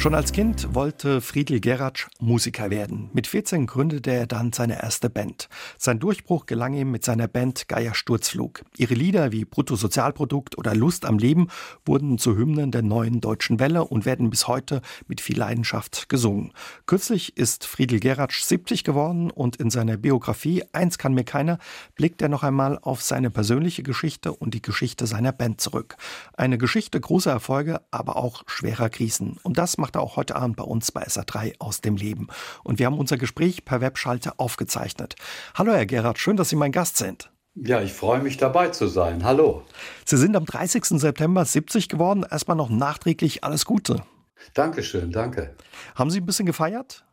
Schon als Kind wollte Friedel Geratsch Musiker werden. Mit 14 gründete er dann seine erste Band. Sein Durchbruch gelang ihm mit seiner Band Geier Sturzflug. Ihre Lieder wie Bruttosozialprodukt oder Lust am Leben wurden zu Hymnen der neuen deutschen Welle und werden bis heute mit viel Leidenschaft gesungen. Kürzlich ist Friedel Geratsch 70 geworden und in seiner Biografie Eins kann mir keiner blickt er noch einmal auf seine persönliche Geschichte und die Geschichte seiner Band zurück. Eine Geschichte großer Erfolge, aber auch schwerer Krisen. Und das macht macht er auch heute Abend bei uns bei SA3 aus dem Leben. Und wir haben unser Gespräch per Webschalte aufgezeichnet. Hallo, Herr Gerhard, schön, dass Sie mein Gast sind. Ja, ich freue mich dabei zu sein. Hallo. Sie sind am 30. September 70 geworden. Erstmal noch nachträglich alles Gute. Dankeschön, danke. Haben Sie ein bisschen gefeiert?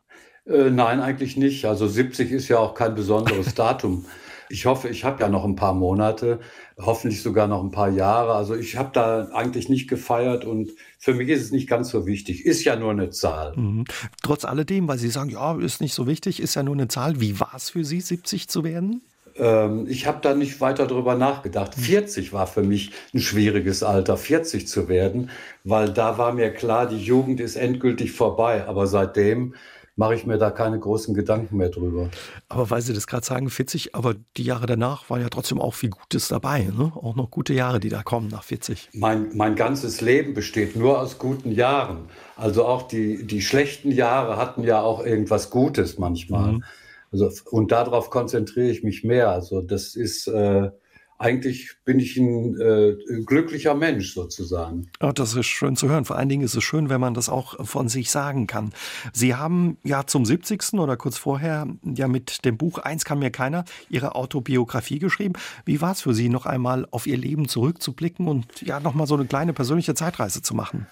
Äh, nein, eigentlich nicht. Also 70 ist ja auch kein besonderes Datum. Ich hoffe, ich habe ja noch ein paar Monate, hoffentlich sogar noch ein paar Jahre. Also ich habe da eigentlich nicht gefeiert und für mich ist es nicht ganz so wichtig. Ist ja nur eine Zahl. Mhm. Trotz alledem, weil Sie sagen, ja, ist nicht so wichtig, ist ja nur eine Zahl. Wie war es für Sie, 70 zu werden? Ähm, ich habe da nicht weiter drüber nachgedacht. 40 war für mich ein schwieriges Alter, 40 zu werden, weil da war mir klar, die Jugend ist endgültig vorbei. Aber seitdem mache ich mir da keine großen Gedanken mehr drüber. Aber weil Sie das gerade sagen, 40, aber die Jahre danach waren ja trotzdem auch viel Gutes dabei. Ne? Auch noch gute Jahre, die da kommen nach 40. Mein, mein ganzes Leben besteht nur aus guten Jahren. Also auch die, die schlechten Jahre hatten ja auch irgendwas Gutes manchmal. Mhm. Also, und darauf konzentriere ich mich mehr. Also das ist... Äh, eigentlich bin ich ein äh, glücklicher Mensch sozusagen. Ja, das ist schön zu hören. Vor allen Dingen ist es schön, wenn man das auch von sich sagen kann. Sie haben ja zum 70. oder kurz vorher ja mit dem Buch Eins kann mir keiner Ihre Autobiografie geschrieben. Wie war es für Sie, noch einmal auf Ihr Leben zurückzublicken und ja nochmal so eine kleine persönliche Zeitreise zu machen?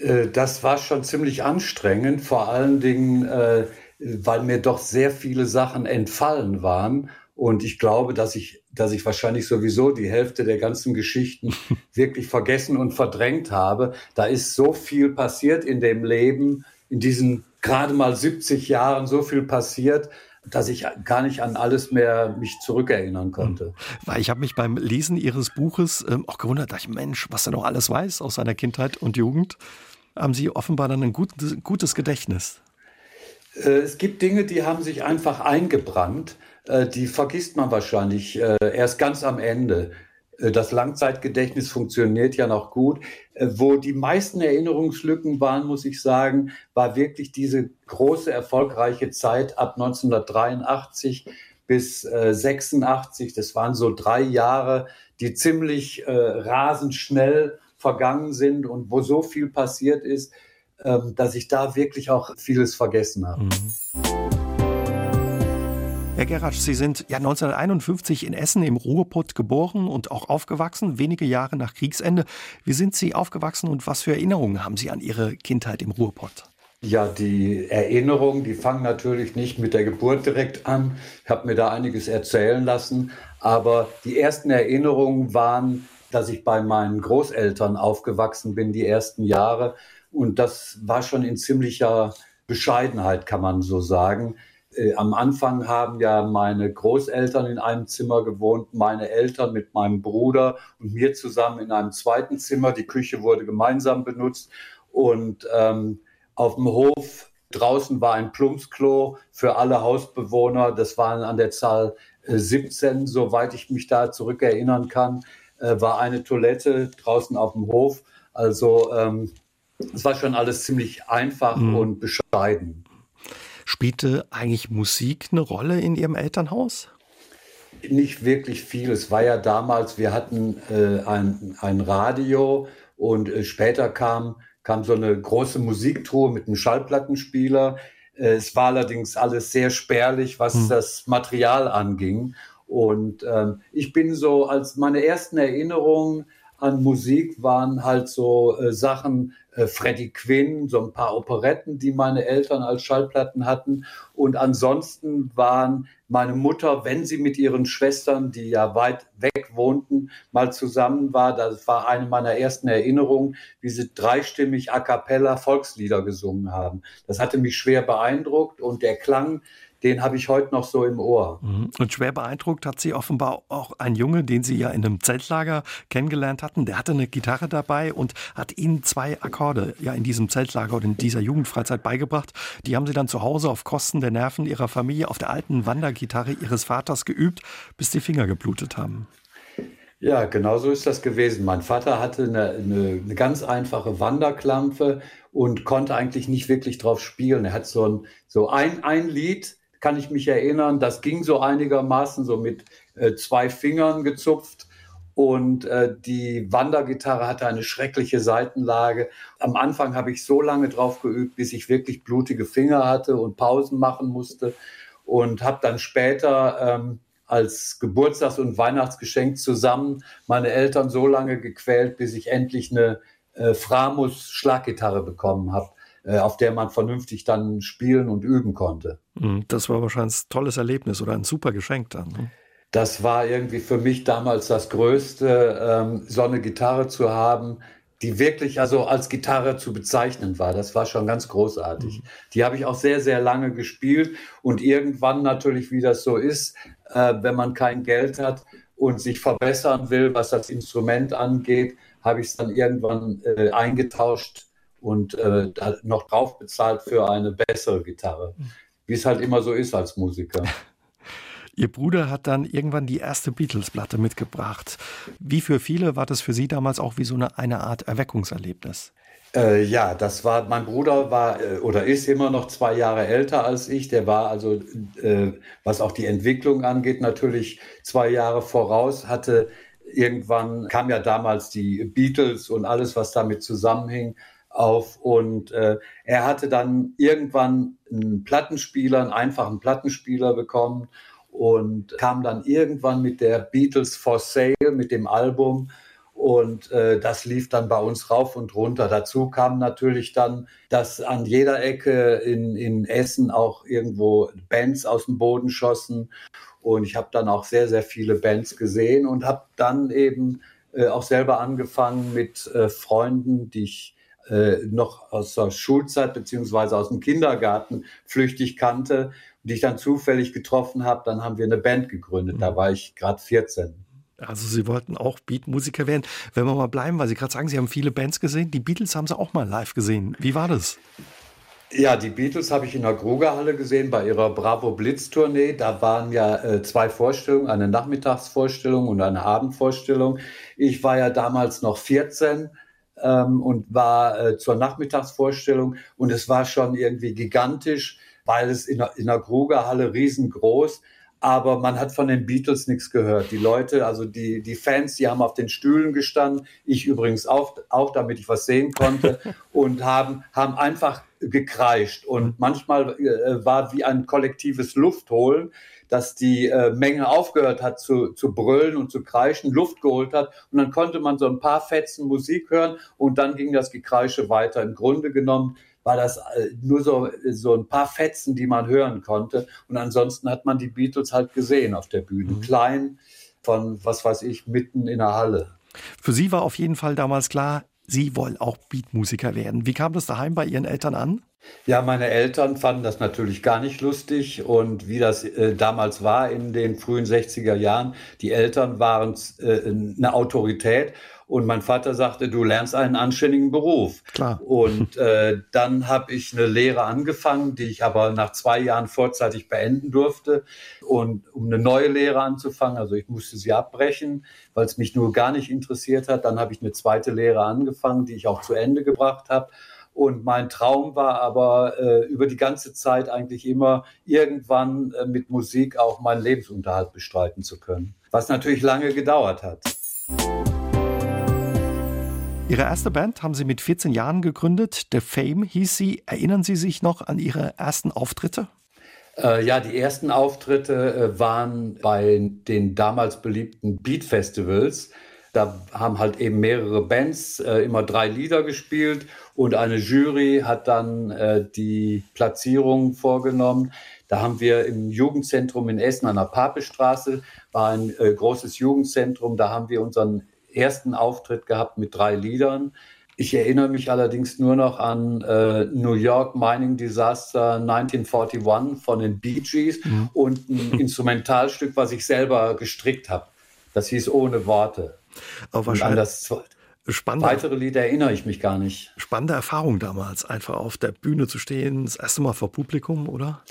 Äh, das war schon ziemlich anstrengend, vor allen Dingen, äh, weil mir doch sehr viele Sachen entfallen waren und ich glaube, dass ich, dass ich wahrscheinlich sowieso die Hälfte der ganzen Geschichten wirklich vergessen und verdrängt habe. Da ist so viel passiert in dem Leben, in diesen gerade mal 70 Jahren so viel passiert, dass ich gar nicht an alles mehr mich zurückerinnern konnte. Hm. Weil ich habe mich beim Lesen Ihres Buches ähm, auch gewundert, dass ich, Mensch, was er noch alles weiß aus seiner Kindheit und Jugend. Haben Sie offenbar dann ein gutes, gutes Gedächtnis? Äh, es gibt Dinge, die haben sich einfach eingebrannt. Äh, die vergisst man wahrscheinlich äh, erst ganz am Ende. Äh, das Langzeitgedächtnis funktioniert ja noch gut. Wo die meisten Erinnerungslücken waren, muss ich sagen, war wirklich diese große, erfolgreiche Zeit ab 1983 bis 86. Das waren so drei Jahre, die ziemlich rasend schnell vergangen sind und wo so viel passiert ist, ähm, dass ich da wirklich auch vieles vergessen habe. Mhm. Herr Geratsch, Sie sind ja 1951 in Essen im Ruhrpott geboren und auch aufgewachsen, wenige Jahre nach Kriegsende. Wie sind Sie aufgewachsen und was für Erinnerungen haben Sie an Ihre Kindheit im Ruhrpott? Ja, die Erinnerungen, die fangen natürlich nicht mit der Geburt direkt an. Ich habe mir da einiges erzählen lassen, aber die ersten Erinnerungen waren, dass ich bei meinen Großeltern aufgewachsen bin, die ersten Jahre. Und das war schon in ziemlicher Bescheidenheit, kann man so sagen äh, am Anfang haben ja meine Großeltern in einem Zimmer gewohnt, meine Eltern mit meinem Bruder und mir zusammen in einem zweiten Zimmer. Die Küche wurde gemeinsam benutzt und ähm, auf dem Hof draußen war ein Plumpsklo für alle Hausbewohner. Das waren an der Zahl äh, 17, soweit ich mich da zurückerinnern kann, äh, war eine Toilette draußen auf dem Hof. Also ähm, es war schon alles ziemlich einfach mhm. und bescheiden. Spielte eigentlich Musik eine Rolle in Ihrem Elternhaus? Nicht wirklich viel. Es war ja damals, wir hatten äh, ein, ein Radio und äh, später kam, kam so eine große Musiktruhe mit einem Schallplattenspieler. Äh, es war allerdings alles sehr spärlich, was hm. das Material anging. Und ähm, ich bin so als meine ersten Erinnerungen an Musik waren halt so äh, Sachen, äh, Freddie Quinn, so ein paar Operetten, die meine Eltern als Schallplatten hatten. Und ansonsten waren meine Mutter, wenn sie mit ihren Schwestern, die ja weit weg wohnten, mal zusammen war, das war eine meiner ersten Erinnerungen, wie sie dreistimmig a cappella Volkslieder gesungen haben. Das hatte mich schwer beeindruckt und der Klang den habe ich heute noch so im Ohr. Mhm. Und schwer beeindruckt hat sie offenbar auch ein Junge, den Sie ja in einem Zeltlager kennengelernt hatten. Der hatte eine Gitarre dabei und hat Ihnen zwei Akkorde ja in diesem Zeltlager oder in dieser Jugendfreizeit beigebracht. Die haben Sie dann zu Hause auf Kosten der Nerven Ihrer Familie auf der alten Wandergitarre Ihres Vaters geübt, bis die Finger geblutet haben. Ja, genau so ist das gewesen. Mein Vater hatte eine, eine, eine ganz einfache Wanderklampe und konnte eigentlich nicht wirklich drauf spielen. Er hat so ein, so ein, ein Lied, kann ich mich erinnern, das ging so einigermaßen so mit äh, zwei Fingern gezupft. Und äh, die Wandergitarre hatte eine schreckliche Seitenlage. Am Anfang habe ich so lange drauf geübt, bis ich wirklich blutige Finger hatte und Pausen machen musste. Und habe dann später ähm, als Geburtstags- und Weihnachtsgeschenk zusammen meine Eltern so lange gequält, bis ich endlich eine äh, Framus Schlaggitarre bekommen habe, auf der man vernünftig dann spielen und üben konnte. Mhm, das war wahrscheinlich ein tolles Erlebnis oder ein super Geschenk dann. Ne? Das war irgendwie für mich damals das Größte, ähm, so eine Gitarre zu haben, die wirklich also als Gitarre zu bezeichnen war. Das war schon ganz großartig. Mhm. Die habe ich auch sehr, sehr lange gespielt und irgendwann natürlich, wie das so ist, äh, wenn man kein Geld hat und sich verbessern will, was das Instrument angeht, habe ich es dann irgendwann äh, eingetauscht und äh, noch drauf bezahlt für eine bessere Gitarre. Wie es halt immer so ist als Musiker. Ihr Bruder hat dann irgendwann die erste Beatles-Platte mitgebracht. Wie für viele war das für Sie damals auch wie so eine, eine Art Erweckungserlebnis? Äh, ja, das war, mein Bruder war äh, oder ist immer noch zwei Jahre älter als ich. Der war also, äh, was auch die Entwicklung angeht, natürlich zwei Jahre voraus, hatte irgendwann, kam ja damals die Beatles und alles, was damit zusammenhing, auf. Und äh, er hatte dann irgendwann einen Plattenspieler, einen einfachen Plattenspieler bekommen und kam dann irgendwann mit der Beatles for Sale, mit dem Album. Und äh, das lief dann bei uns rauf und runter. Dazu kam natürlich dann, dass an jeder Ecke in, in Essen auch irgendwo Bands aus dem Boden schossen. Und ich habe dann auch sehr, sehr viele Bands gesehen und habe dann eben äh, auch selber angefangen mit äh, Freunden, die ich äh, noch aus der Schulzeit beziehungsweise aus dem Kindergarten flüchtig kannte, die ich dann zufällig getroffen habe. Dann haben wir eine Band gegründet. Da mhm. war ich gerade 14. Also Sie wollten auch Beatmusiker werden. Wenn wir mal bleiben, weil Sie gerade sagen, Sie haben viele Bands gesehen. Die Beatles haben Sie auch mal live gesehen. Wie war das? Ja, die Beatles habe ich in der Grugerhalle gesehen bei ihrer Bravo Blitz Tournee. Da waren ja äh, zwei Vorstellungen, eine Nachmittagsvorstellung und eine Abendvorstellung. Ich war ja damals noch 14 ähm, und war äh, zur Nachmittagsvorstellung. Und es war schon irgendwie gigantisch weil es in der, in der Krugerhalle riesengroß aber man hat von den Beatles nichts gehört. Die Leute, also die, die Fans, die haben auf den Stühlen gestanden, ich übrigens auch, auch damit ich was sehen konnte, und haben, haben einfach gekreischt. Und manchmal äh, war wie ein kollektives Luftholen, dass die äh, Menge aufgehört hat zu, zu brüllen und zu kreischen, Luft geholt hat. Und dann konnte man so ein paar Fetzen Musik hören und dann ging das Gekreische weiter. Im Grunde genommen war das äh, nur so, so ein paar Fetzen, die man hören konnte. Und ansonsten hat man die Beatles halt gesehen auf der Bühne. Mhm. Klein, von, was weiß ich, mitten in der Halle. Für Sie war auf jeden Fall damals klar, Sie wollen auch Beatmusiker werden. Wie kam das daheim bei Ihren Eltern an? Ja, meine Eltern fanden das natürlich gar nicht lustig und wie das äh, damals war in den frühen 60er Jahren, die Eltern waren äh, eine Autorität und mein Vater sagte, du lernst einen anständigen Beruf. Klar. Und äh, dann habe ich eine Lehre angefangen, die ich aber nach zwei Jahren vorzeitig beenden durfte. Und um eine neue Lehre anzufangen, also ich musste sie abbrechen, weil es mich nur gar nicht interessiert hat. Dann habe ich eine zweite Lehre angefangen, die ich auch zu Ende gebracht habe. Und mein Traum war aber äh, über die ganze Zeit eigentlich immer, irgendwann äh, mit Musik auch meinen Lebensunterhalt bestreiten zu können. Was natürlich lange gedauert hat. Ihre erste Band haben Sie mit 14 Jahren gegründet. The Fame hieß sie. Erinnern Sie sich noch an Ihre ersten Auftritte? Äh, ja, die ersten Auftritte äh, waren bei den damals beliebten Beat Festivals. Da haben halt eben mehrere Bands äh, immer drei Lieder gespielt und eine Jury hat dann äh, die Platzierung vorgenommen. Da haben wir im Jugendzentrum in Essen an der Papestraße, war ein äh, großes Jugendzentrum, da haben wir unseren ersten Auftritt gehabt mit drei Liedern. Ich erinnere mich allerdings nur noch an äh, New York Mining Disaster 1941 von den Bee Gees mhm. und ein Instrumentalstück, was ich selber gestrickt habe. Das hieß Ohne Worte. Aber wahrscheinlich. Spannende, weitere Lieder erinnere ich mich gar nicht. Spannende Erfahrung damals, einfach auf der Bühne zu stehen, das erste Mal vor Publikum, oder?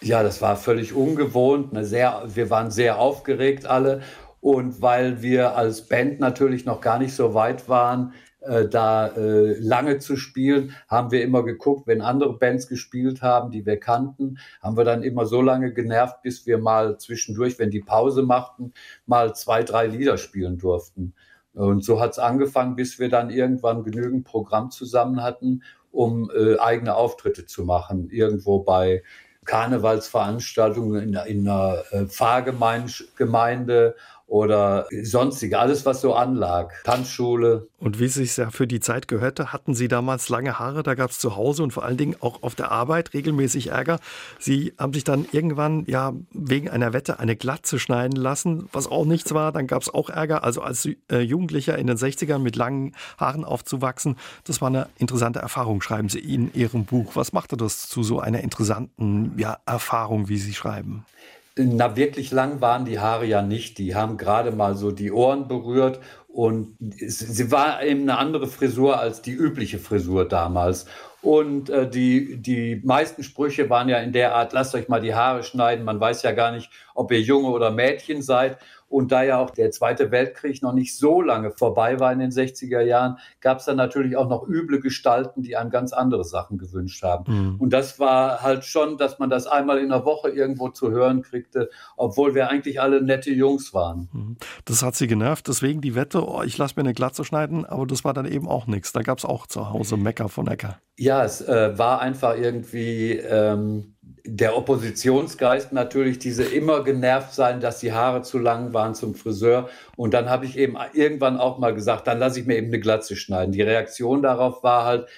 Ja, das war völlig ungewohnt. Eine sehr, wir waren sehr aufgeregt alle. Und weil wir als Band natürlich noch gar nicht so weit waren, äh, da äh, lange zu spielen, haben wir immer geguckt, wenn andere Bands gespielt haben, die wir kannten, haben wir dann immer so lange genervt, bis wir mal zwischendurch, wenn die Pause machten, mal zwei, drei Lieder spielen durften. Und so hat es angefangen, bis wir dann irgendwann genügend Programm zusammen hatten, um äh, eigene Auftritte zu machen. Irgendwo bei Karnevalsveranstaltungen in, in einer äh, Pfarrgemeinde oder sonstige, alles was so anlag, Tanzschule. Und wie es sich ja für die Zeit gehörte, hatten Sie damals lange Haare, da gab es zu Hause und vor allen Dingen auch auf der Arbeit regelmäßig Ärger. Sie haben sich dann irgendwann ja wegen einer Wette eine Glatze schneiden lassen, was auch nichts war, dann gab es auch Ärger. Also als äh, Jugendlicher in den 60ern mit langen Haaren aufzuwachsen, das war eine interessante Erfahrung, schreiben Sie in Ihrem Buch. Was machte das zu so einer interessanten ja, Erfahrung, wie Sie schreiben? Na, wirklich lang waren die Haare ja nicht. Die haben gerade mal so die Ohren berührt und sie war eben eine andere Frisur als die übliche Frisur damals. Und äh, die, die meisten Sprüche waren ja in der Art, lasst euch mal die Haare schneiden. Man weiß ja gar nicht, ob ihr Junge oder Mädchen seid. Und da ja auch der Zweite Weltkrieg noch nicht so lange vorbei war in den 60er Jahren, gab es dann natürlich auch noch üble Gestalten, die einem ganz andere Sachen gewünscht haben. Mhm. Und das war halt schon, dass man das einmal in der Woche irgendwo zu hören kriegte, obwohl wir eigentlich alle nette Jungs waren. Mhm. Das hat sie genervt, deswegen die Wette, oh, ich lasse mir eine Glatze schneiden, aber das war dann eben auch nichts. Da gab es auch zu Hause Mecker von Ecker. Ja, es äh, war einfach irgendwie ähm, der Oppositionsgeist natürlich, diese immer genervt sein, dass die Haare zu lang waren zum Friseur. Und dann habe ich eben irgendwann auch mal gesagt, dann lasse ich mir eben eine Glatze schneiden. Die Reaktion darauf war halt,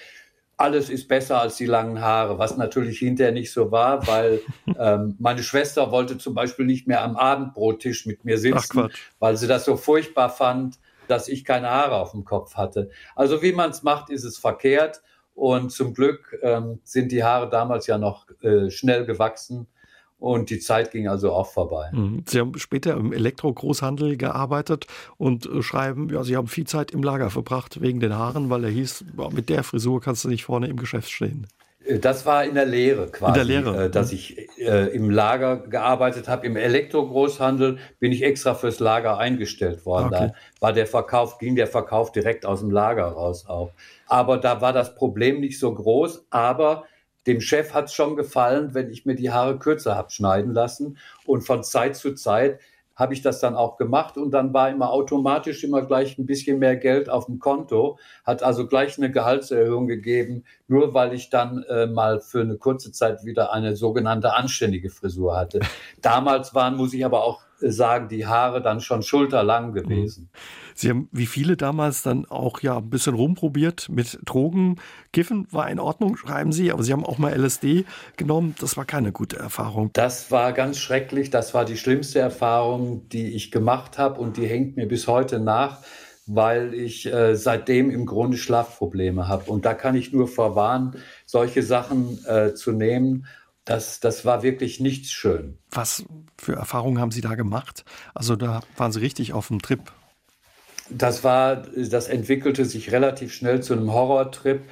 alles ist besser als die langen Haare, was natürlich hinterher nicht so war, weil ähm, meine Schwester wollte zum Beispiel nicht mehr am Abendbrottisch mit mir sitzen, weil sie das so furchtbar fand, dass ich keine Haare auf dem Kopf hatte. Also wie man es macht, ist es verkehrt. Und zum Glück ähm, sind die Haare damals ja noch äh, schnell gewachsen und die Zeit ging also auch vorbei. Mhm. Sie haben später im Elektro-Großhandel gearbeitet und äh, schreiben, ja, Sie haben viel Zeit im Lager verbracht wegen den Haaren, weil er hieß, mit der Frisur kannst du nicht vorne im Geschäft stehen. Das war in der Lehre quasi, in der Lehre. Äh, dass ich äh, im Lager gearbeitet habe. Im Elektro-Großhandel bin ich extra fürs Lager eingestellt worden. Okay. Da war der Verkauf, ging der Verkauf direkt aus dem Lager raus auch. Aber da war das Problem nicht so groß. Aber dem Chef hat es schon gefallen, wenn ich mir die Haare kürzer habe schneiden lassen. Und von Zeit zu Zeit habe ich das dann auch gemacht und dann war immer automatisch immer gleich ein bisschen mehr Geld auf dem Konto, hat also gleich eine Gehaltserhöhung gegeben, nur weil ich dann äh, mal für eine kurze Zeit wieder eine sogenannte anständige Frisur hatte. Damals waren, muss ich aber auch sagen, die Haare dann schon schulterlang gewesen. Sie haben wie viele damals dann auch ja ein bisschen rumprobiert mit Drogen. Kiffen war in Ordnung, schreiben Sie, aber Sie haben auch mal LSD genommen. Das war keine gute Erfahrung. Das war ganz schrecklich. Das war die schlimmste Erfahrung, die ich gemacht habe und die hängt mir bis heute nach weil ich äh, seitdem im Grunde Schlafprobleme habe. Und da kann ich nur vorwarnen, solche Sachen äh, zu nehmen das, das war wirklich nichts schön. Was für Erfahrungen haben Sie da gemacht? Also da waren Sie richtig auf dem Trip. Das war, das entwickelte sich relativ schnell zu einem Horrortrip.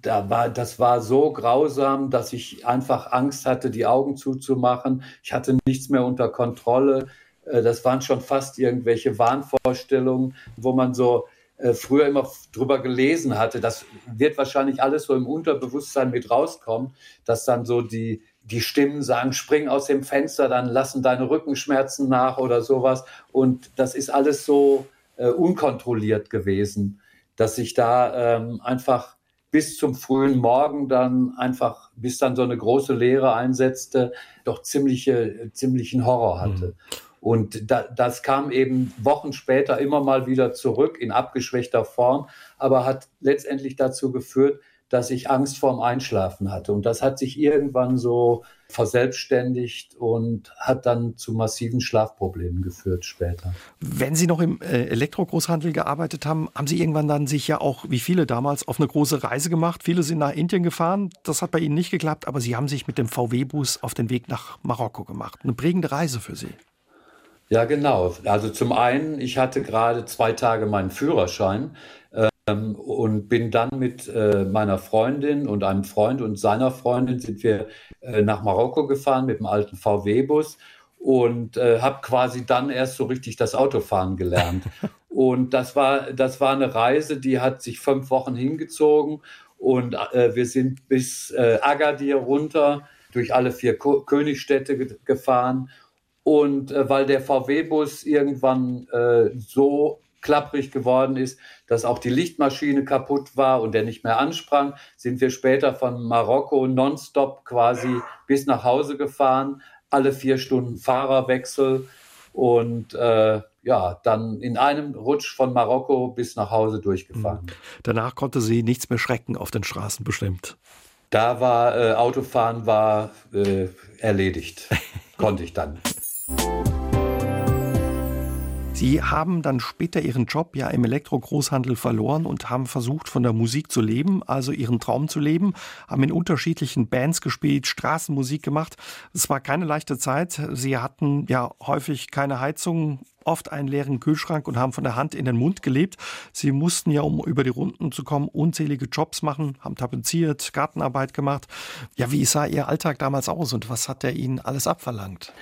Da war, das war so grausam, dass ich einfach Angst hatte, die Augen zuzumachen. Ich hatte nichts mehr unter Kontrolle. Äh, das waren schon fast irgendwelche Wahnvorstellungen, wo man so äh, früher immer drüber gelesen hatte. Das wird wahrscheinlich alles so im Unterbewusstsein mit rauskommen, dass dann so die, die Stimmen sagen, spring aus dem Fenster, dann lassen deine Rückenschmerzen nach oder sowas. Und das ist alles so äh, unkontrolliert gewesen, dass ich da ähm, einfach bis zum frühen Morgen dann einfach, bis dann so eine große Leere einsetzte, doch ziemliche, ziemlichen Horror hatte. Mhm. Und da, das kam eben Wochen später immer mal wieder zurück in abgeschwächter Form, aber hat letztendlich dazu geführt, dass ich Angst vorm Einschlafen hatte. Und das hat sich irgendwann so verselbstständigt und hat dann zu massiven Schlafproblemen geführt später. Wenn Sie noch im äh, Elektrogroßhandel gearbeitet haben, haben Sie irgendwann dann sich ja auch, wie viele damals, auf eine große Reise gemacht. Viele sind nach Indien gefahren. Das hat bei Ihnen nicht geklappt, aber Sie haben sich mit dem VW-Bus auf den Weg nach Marokko gemacht. Eine prägende Reise für Sie. Ja, genau. Also zum einen, ich hatte gerade zwei Tage meinen Führerschein ähm, und bin dann mit äh, meiner Freundin und einem Freund und seiner Freundin sind wir äh, nach Marokko gefahren mit dem alten VW-Bus und äh, habe quasi dann erst so richtig das Autofahren gelernt. und das war, das war eine Reise, die hat sich fünf Wochen hingezogen und äh, wir sind bis äh, Agadir runter durch alle vier Ko Königstädte ge gefahren und äh, weil der VW-Bus irgendwann äh, so klapprig geworden ist, dass auch die Lichtmaschine kaputt war und der nicht mehr ansprang, sind wir später von Marokko nonstop quasi bis nach Hause gefahren. Alle vier Stunden Fahrerwechsel und äh, ja, dann in einem Rutsch von Marokko bis nach Hause durchgefahren. Mhm. Danach konnte sie nichts mehr schrecken auf den Straßen bestimmt. Da war äh, Autofahren war äh, erledigt, konnte ich dann. Sie haben dann später Ihren Job ja im Elektrogroßhandel verloren und haben versucht, von der Musik zu leben, also Ihren Traum zu leben, haben in unterschiedlichen Bands gespielt, Straßenmusik gemacht. Es war keine leichte Zeit. Sie hatten ja häufig keine Heizung, oft einen leeren Kühlschrank und haben von der Hand in den Mund gelebt. Sie mussten ja, um über die Runden zu kommen, unzählige Jobs machen, haben tapeziert, Gartenarbeit gemacht. Ja, wie sah Ihr Alltag damals aus und was hat er Ihnen alles abverlangt?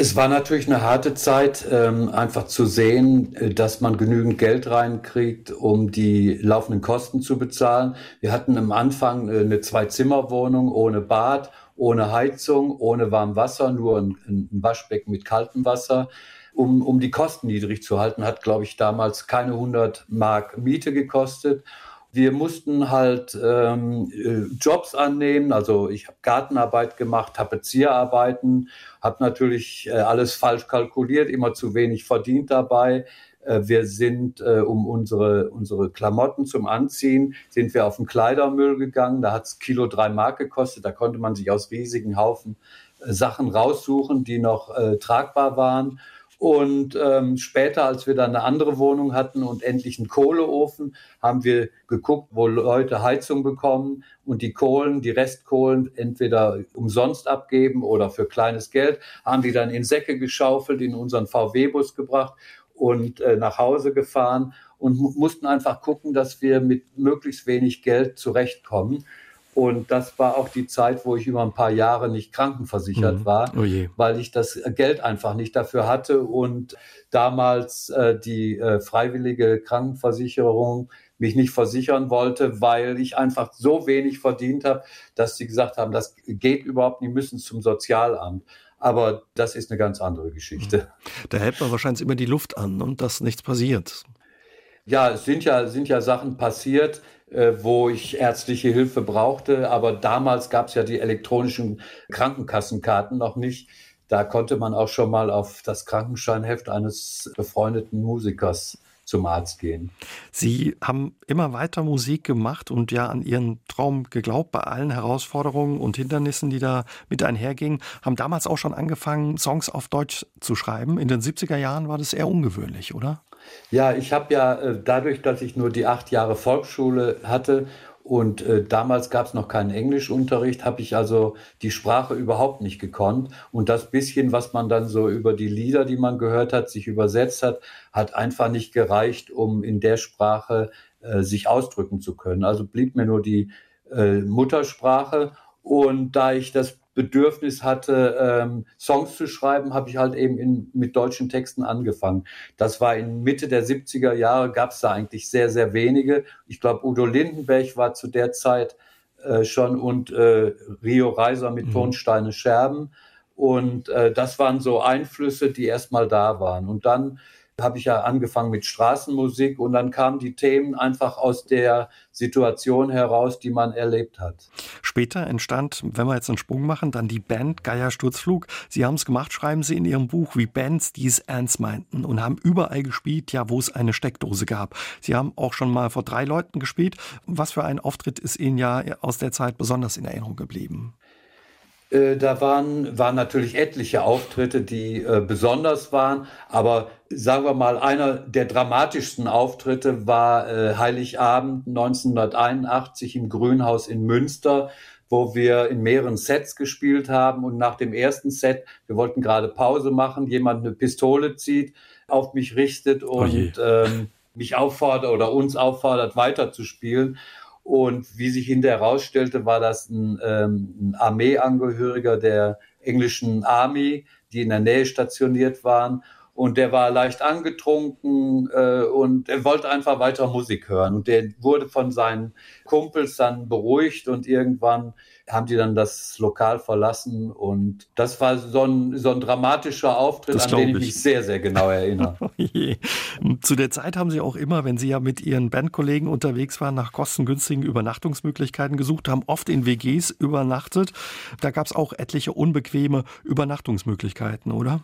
Es war natürlich eine harte Zeit, ähm, einfach zu sehen, äh, dass man genügend Geld reinkriegt, um die laufenden Kosten zu bezahlen. Wir hatten am Anfang äh, eine Zwei-Zimmer-Wohnung ohne Bad, ohne Heizung, ohne warm Wasser, nur ein, ein Waschbecken mit kaltem Wasser. Um, um die Kosten niedrig zu halten, hat, glaube ich, damals keine 100 Mark Miete gekostet. Wir mussten halt ähm, äh, Jobs annehmen. Also ich habe Gartenarbeit gemacht, Tapezierarbeiten, habe natürlich äh, alles falsch kalkuliert, immer zu wenig verdient dabei. Äh, wir sind, äh, um unsere, unsere Klamotten zum Anziehen, sind wir auf den Kleidermüll gegangen. Da hat es Kilo drei Mark gekostet. Da konnte man sich aus riesigen Haufen Sachen raussuchen, die noch äh, tragbar waren. Und ähm, später, als wir dann eine andere Wohnung hatten und endlich einen Kohleofen, haben wir geguckt, wo Leute Heizung bekommen und die Kohlen, die Restkohlen entweder umsonst abgeben oder für kleines Geld, haben die dann in Säcke geschaufelt, in unseren VW-Bus gebracht und äh, nach Hause gefahren und mussten einfach gucken, dass wir mit möglichst wenig Geld zurechtkommen. Und das war auch die Zeit, wo ich über ein paar Jahre nicht krankenversichert mhm. war, oh weil ich das Geld einfach nicht dafür hatte und damals äh, die äh, freiwillige Krankenversicherung mich nicht versichern wollte, weil ich einfach so wenig verdient habe, dass sie gesagt haben, das geht überhaupt nicht, müssen zum Sozialamt. Aber das ist eine ganz andere Geschichte. Mhm. Da hält man wahrscheinlich immer die Luft an und dass nichts passiert. Ja, es sind ja, sind ja Sachen passiert, äh, wo ich ärztliche Hilfe brauchte. Aber damals gab es ja die elektronischen Krankenkassenkarten noch nicht. Da konnte man auch schon mal auf das Krankenscheinheft eines befreundeten Musikers zum Arzt gehen. Sie haben immer weiter Musik gemacht und ja an Ihren Traum geglaubt bei allen Herausforderungen und Hindernissen, die da mit einhergingen. Haben damals auch schon angefangen, Songs auf Deutsch zu schreiben. In den 70er Jahren war das eher ungewöhnlich, oder? Ja, ich habe ja äh, dadurch, dass ich nur die acht Jahre Volksschule hatte und äh, damals gab es noch keinen Englischunterricht, habe ich also die Sprache überhaupt nicht gekonnt. Und das bisschen, was man dann so über die Lieder, die man gehört hat, sich übersetzt hat, hat einfach nicht gereicht, um in der Sprache äh, sich ausdrücken zu können. Also blieb mir nur die äh, Muttersprache. Und da ich das Bedürfnis hatte, ähm, Songs zu schreiben, habe ich halt eben in, mit deutschen Texten angefangen. Das war in Mitte der 70er Jahre, gab es da eigentlich sehr, sehr wenige. Ich glaube, Udo Lindenberg war zu der Zeit äh, schon und äh, Rio Reiser mit mhm. Tonsteine Scherben. Und äh, das waren so Einflüsse, die erstmal da waren. Und dann habe ich ja angefangen mit Straßenmusik und dann kamen die Themen einfach aus der Situation heraus, die man erlebt hat. Später entstand, wenn wir jetzt einen Sprung machen, dann die Band Geier Sturzflug. Sie haben es gemacht, schreiben Sie in Ihrem Buch, wie Bands dies ernst meinten und haben überall gespielt, ja, wo es eine Steckdose gab. Sie haben auch schon mal vor drei Leuten gespielt. Was für ein Auftritt ist Ihnen ja aus der Zeit besonders in Erinnerung geblieben? Äh, da waren, waren natürlich etliche Auftritte, die äh, besonders waren, aber sagen wir mal, einer der dramatischsten Auftritte war äh, Heiligabend 1981 im Grünhaus in Münster, wo wir in mehreren Sets gespielt haben. Und nach dem ersten Set, wir wollten gerade Pause machen, jemand eine Pistole zieht, auf mich richtet oh und oh ähm, mich auffordert oder uns auffordert, weiterzuspielen. Und wie sich hinterher herausstellte, war das ein, ähm, ein Armeeangehöriger der englischen Army, die in der Nähe stationiert waren. Und der war leicht angetrunken äh, und er wollte einfach weiter Musik hören. Und der wurde von seinen Kumpels dann beruhigt und irgendwann haben die dann das Lokal verlassen und das war so ein, so ein dramatischer Auftritt, das an den ich, ich mich sehr, sehr genau erinnere. Oh Zu der Zeit haben Sie auch immer, wenn Sie ja mit Ihren Bandkollegen unterwegs waren, nach kostengünstigen Übernachtungsmöglichkeiten gesucht, haben oft in WGs übernachtet. Da gab es auch etliche unbequeme Übernachtungsmöglichkeiten, oder?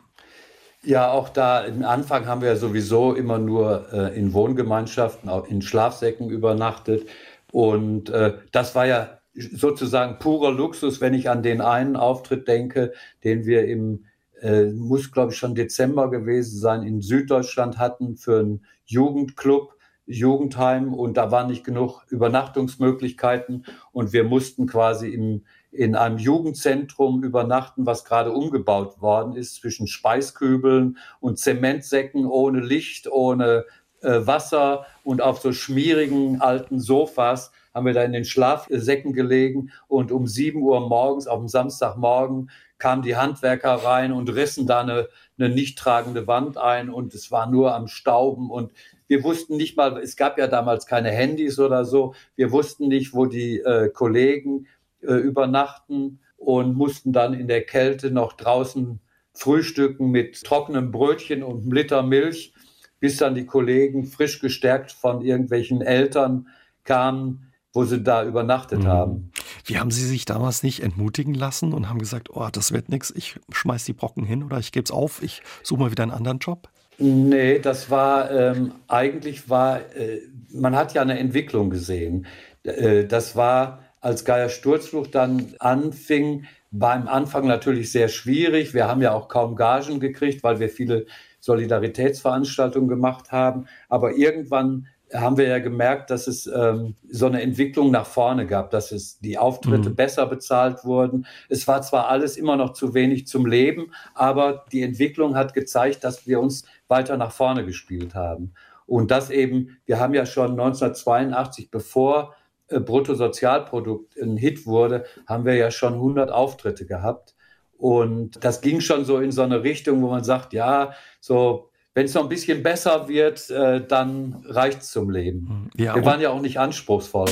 Ja, auch da im Anfang haben wir sowieso immer nur äh, in Wohngemeinschaften, auch in Schlafsäcken übernachtet. Und äh, das war ja sozusagen purer Luxus, wenn ich an den einen Auftritt denke, den wir im, äh, muss glaube ich schon Dezember gewesen sein, in Süddeutschland hatten für einen Jugendclub, Jugendheim. Und da waren nicht genug Übernachtungsmöglichkeiten. Und wir mussten quasi im, in einem Jugendzentrum übernachten, was gerade umgebaut worden ist, zwischen Speiskübeln und Zementsäcken ohne Licht, ohne äh, Wasser und auf so schmierigen alten Sofas haben wir da in den Schlafsäcken gelegen und um sieben Uhr morgens auf dem Samstagmorgen kamen die Handwerker rein und rissen da eine, eine nicht tragende Wand ein und es war nur am Stauben und wir wussten nicht mal, es gab ja damals keine Handys oder so, wir wussten nicht, wo die äh, Kollegen äh, übernachten und mussten dann in der Kälte noch draußen frühstücken mit trockenem Brötchen und einem Liter Milch, bis dann die Kollegen frisch gestärkt von irgendwelchen Eltern kamen wo sie da übernachtet mhm. haben. Wie haben Sie sich damals nicht entmutigen lassen und haben gesagt, oh, das wird nichts, ich schmeiß die Brocken hin oder ich gebe es auf, ich suche mal wieder einen anderen Job? Nee, das war ähm, eigentlich war, äh, man hat ja eine Entwicklung gesehen. Äh, das war, als Geier Sturzflucht dann anfing, beim Anfang natürlich sehr schwierig. Wir haben ja auch kaum Gagen gekriegt, weil wir viele Solidaritätsveranstaltungen gemacht haben. Aber irgendwann haben wir ja gemerkt, dass es ähm, so eine Entwicklung nach vorne gab, dass es die Auftritte mhm. besser bezahlt wurden. Es war zwar alles immer noch zu wenig zum Leben, aber die Entwicklung hat gezeigt, dass wir uns weiter nach vorne gespielt haben. Und das eben, wir haben ja schon 1982, bevor äh, Bruttosozialprodukt ein Hit wurde, haben wir ja schon 100 Auftritte gehabt. Und das ging schon so in so eine Richtung, wo man sagt, ja, so wenn es noch ein bisschen besser wird, äh, dann reicht es zum Leben. Hm, ja, Wir waren ja auch nicht anspruchsvoll.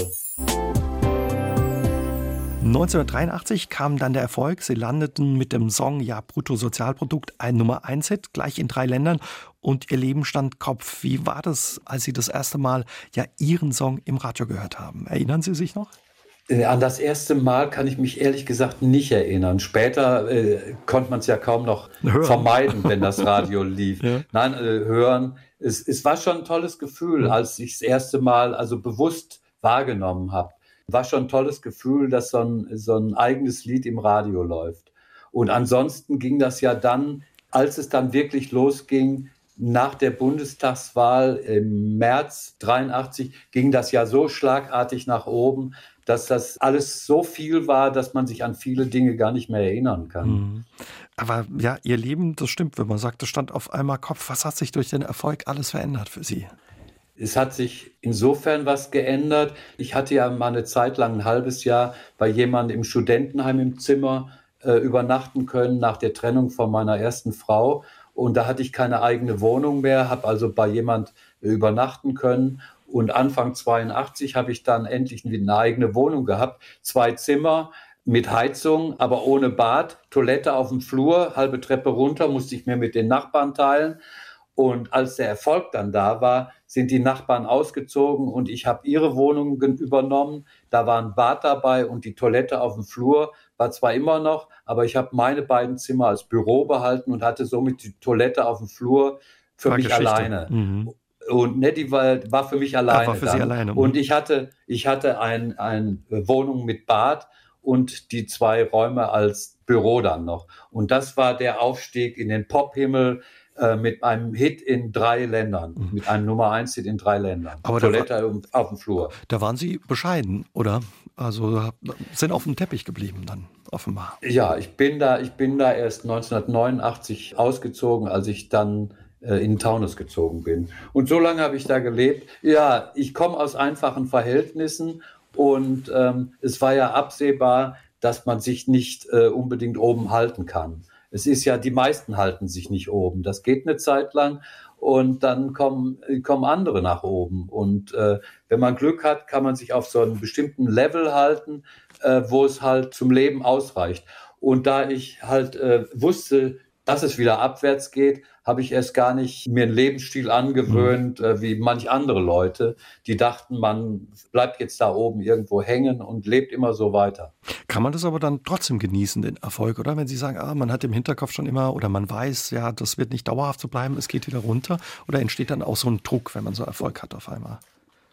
1983 kam dann der Erfolg. Sie landeten mit dem Song Ja Bruttosozialprodukt ein Nummer 1 Hit, gleich in drei Ländern und ihr Leben stand Kopf. Wie war das, als Sie das erste Mal ja Ihren Song im Radio gehört haben? Erinnern Sie sich noch? Äh, an das erste Mal kann ich mich ehrlich gesagt nicht erinnern. Später äh, konnte man es ja kaum noch hören. vermeiden, wenn das Radio lief. Ja. Nein, äh, hören. Es, es, war schon ein tolles Gefühl, als ich das erste Mal also bewusst wahrgenommen habe. War schon ein tolles Gefühl, dass so ein, so ein eigenes Lied im Radio läuft. Und ansonsten ging das ja dann, als es dann wirklich losging, nach der Bundestagswahl im März 83 ging das ja so schlagartig nach oben, dass das alles so viel war, dass man sich an viele Dinge gar nicht mehr erinnern kann. Mhm. Aber ja, Ihr Leben, das stimmt, wenn man sagt, das stand auf einmal Kopf. Was hat sich durch den Erfolg alles verändert für Sie? Es hat sich insofern was geändert. Ich hatte ja mal eine Zeit lang, ein halbes Jahr, bei jemandem im Studentenheim im Zimmer äh, übernachten können nach der Trennung von meiner ersten Frau. Und da hatte ich keine eigene Wohnung mehr, habe also bei jemand äh, übernachten können. Und Anfang 82 habe ich dann endlich eine eigene Wohnung gehabt. Zwei Zimmer mit Heizung, aber ohne Bad, Toilette auf dem Flur, halbe Treppe runter, musste ich mir mit den Nachbarn teilen. Und als der Erfolg dann da war, sind die Nachbarn ausgezogen und ich habe ihre Wohnungen übernommen. Da war ein Bad dabei und die Toilette auf dem Flur war zwar immer noch, aber ich habe meine beiden Zimmer als Büro behalten und hatte somit die Toilette auf dem Flur für war mich Geschichte. alleine. Mhm. Und ne, die war, war für mich alleine. war für dann. Sie alleine. Und ich hatte, ich hatte ein, eine Wohnung mit Bad und die zwei Räume als Büro dann noch. Und das war der Aufstieg in den Pophimmel äh, mit einem Hit in drei Ländern, mhm. mit einem Nummer eins Hit in drei Ländern. Aber Toilette war, auf dem Flur. Da waren Sie bescheiden, oder? Also sind auf dem Teppich geblieben dann offenbar. Ja, ich bin da, ich bin da erst 1989 ausgezogen, als ich dann äh, in Taunus gezogen bin. Und so lange habe ich da gelebt. Ja, ich komme aus einfachen Verhältnissen und ähm, es war ja absehbar, dass man sich nicht äh, unbedingt oben halten kann. Es ist ja, die meisten halten sich nicht oben. Das geht eine Zeit lang und dann kommen, kommen andere nach oben. Und äh, wenn man Glück hat, kann man sich auf so einem bestimmten Level halten, äh, wo es halt zum Leben ausreicht. Und da ich halt äh, wusste, dass es wieder abwärts geht, habe ich erst gar nicht mir einen Lebensstil angewöhnt, mhm. äh, wie manch andere Leute, die dachten, man bleibt jetzt da oben irgendwo hängen und lebt immer so weiter. Kann man das aber dann trotzdem genießen, den Erfolg, oder? Wenn Sie sagen, ah, man hat im Hinterkopf schon immer oder man weiß, ja, das wird nicht dauerhaft so bleiben, es geht wieder runter, oder entsteht dann auch so ein Druck, wenn man so Erfolg hat auf einmal?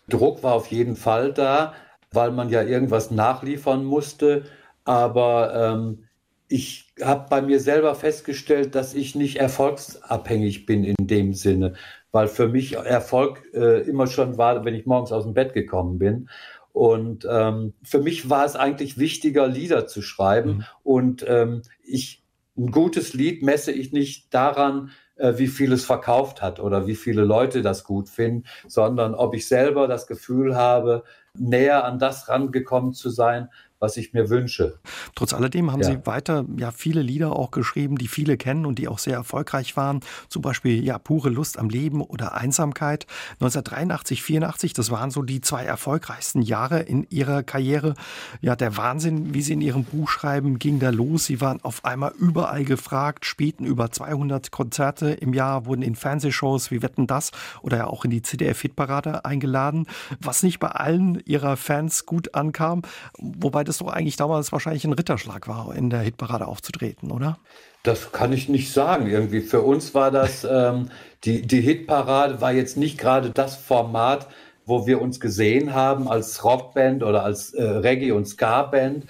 Druck war auf jeden Fall da, weil man ja irgendwas nachliefern musste, aber ähm, ich habe bei mir selber festgestellt, dass ich nicht erfolgsabhängig bin in dem Sinne, weil für mich Erfolg äh, immer schon war, wenn ich morgens aus dem Bett gekommen bin. Und ähm, für mich war es eigentlich wichtiger, Lieder zu schreiben. Mhm. Und ähm, ich, ein gutes Lied messe ich nicht daran, äh, wie viel es verkauft hat oder wie viele Leute das gut finden, sondern ob ich selber das Gefühl habe, näher an das rangekommen zu sein, was ich mir wünsche. Trotz alledem haben ja. Sie weiter ja viele Lieder auch geschrieben, die viele kennen und die auch sehr erfolgreich waren. Zum Beispiel ja pure Lust am Leben oder Einsamkeit. 1983, 84, das waren so die zwei erfolgreichsten Jahre in Ihrer Karriere. Ja, der Wahnsinn, wie Sie in Ihrem Buch schreiben, ging da los. Sie waren auf einmal überall gefragt, spielten über 200 Konzerte im Jahr, wurden in Fernsehshows wie Wetten das oder ja auch in die CDF-Hitparade eingeladen, was nicht bei allen Ihrer Fans gut ankam, wobei das doch eigentlich damals wahrscheinlich ein Ritterschlag war, in der Hitparade aufzutreten, oder? Das kann ich nicht sagen. Irgendwie für uns war das, ähm, die, die Hitparade war jetzt nicht gerade das Format, wo wir uns gesehen haben als Rockband oder als äh, Reggae- und Ska-Band.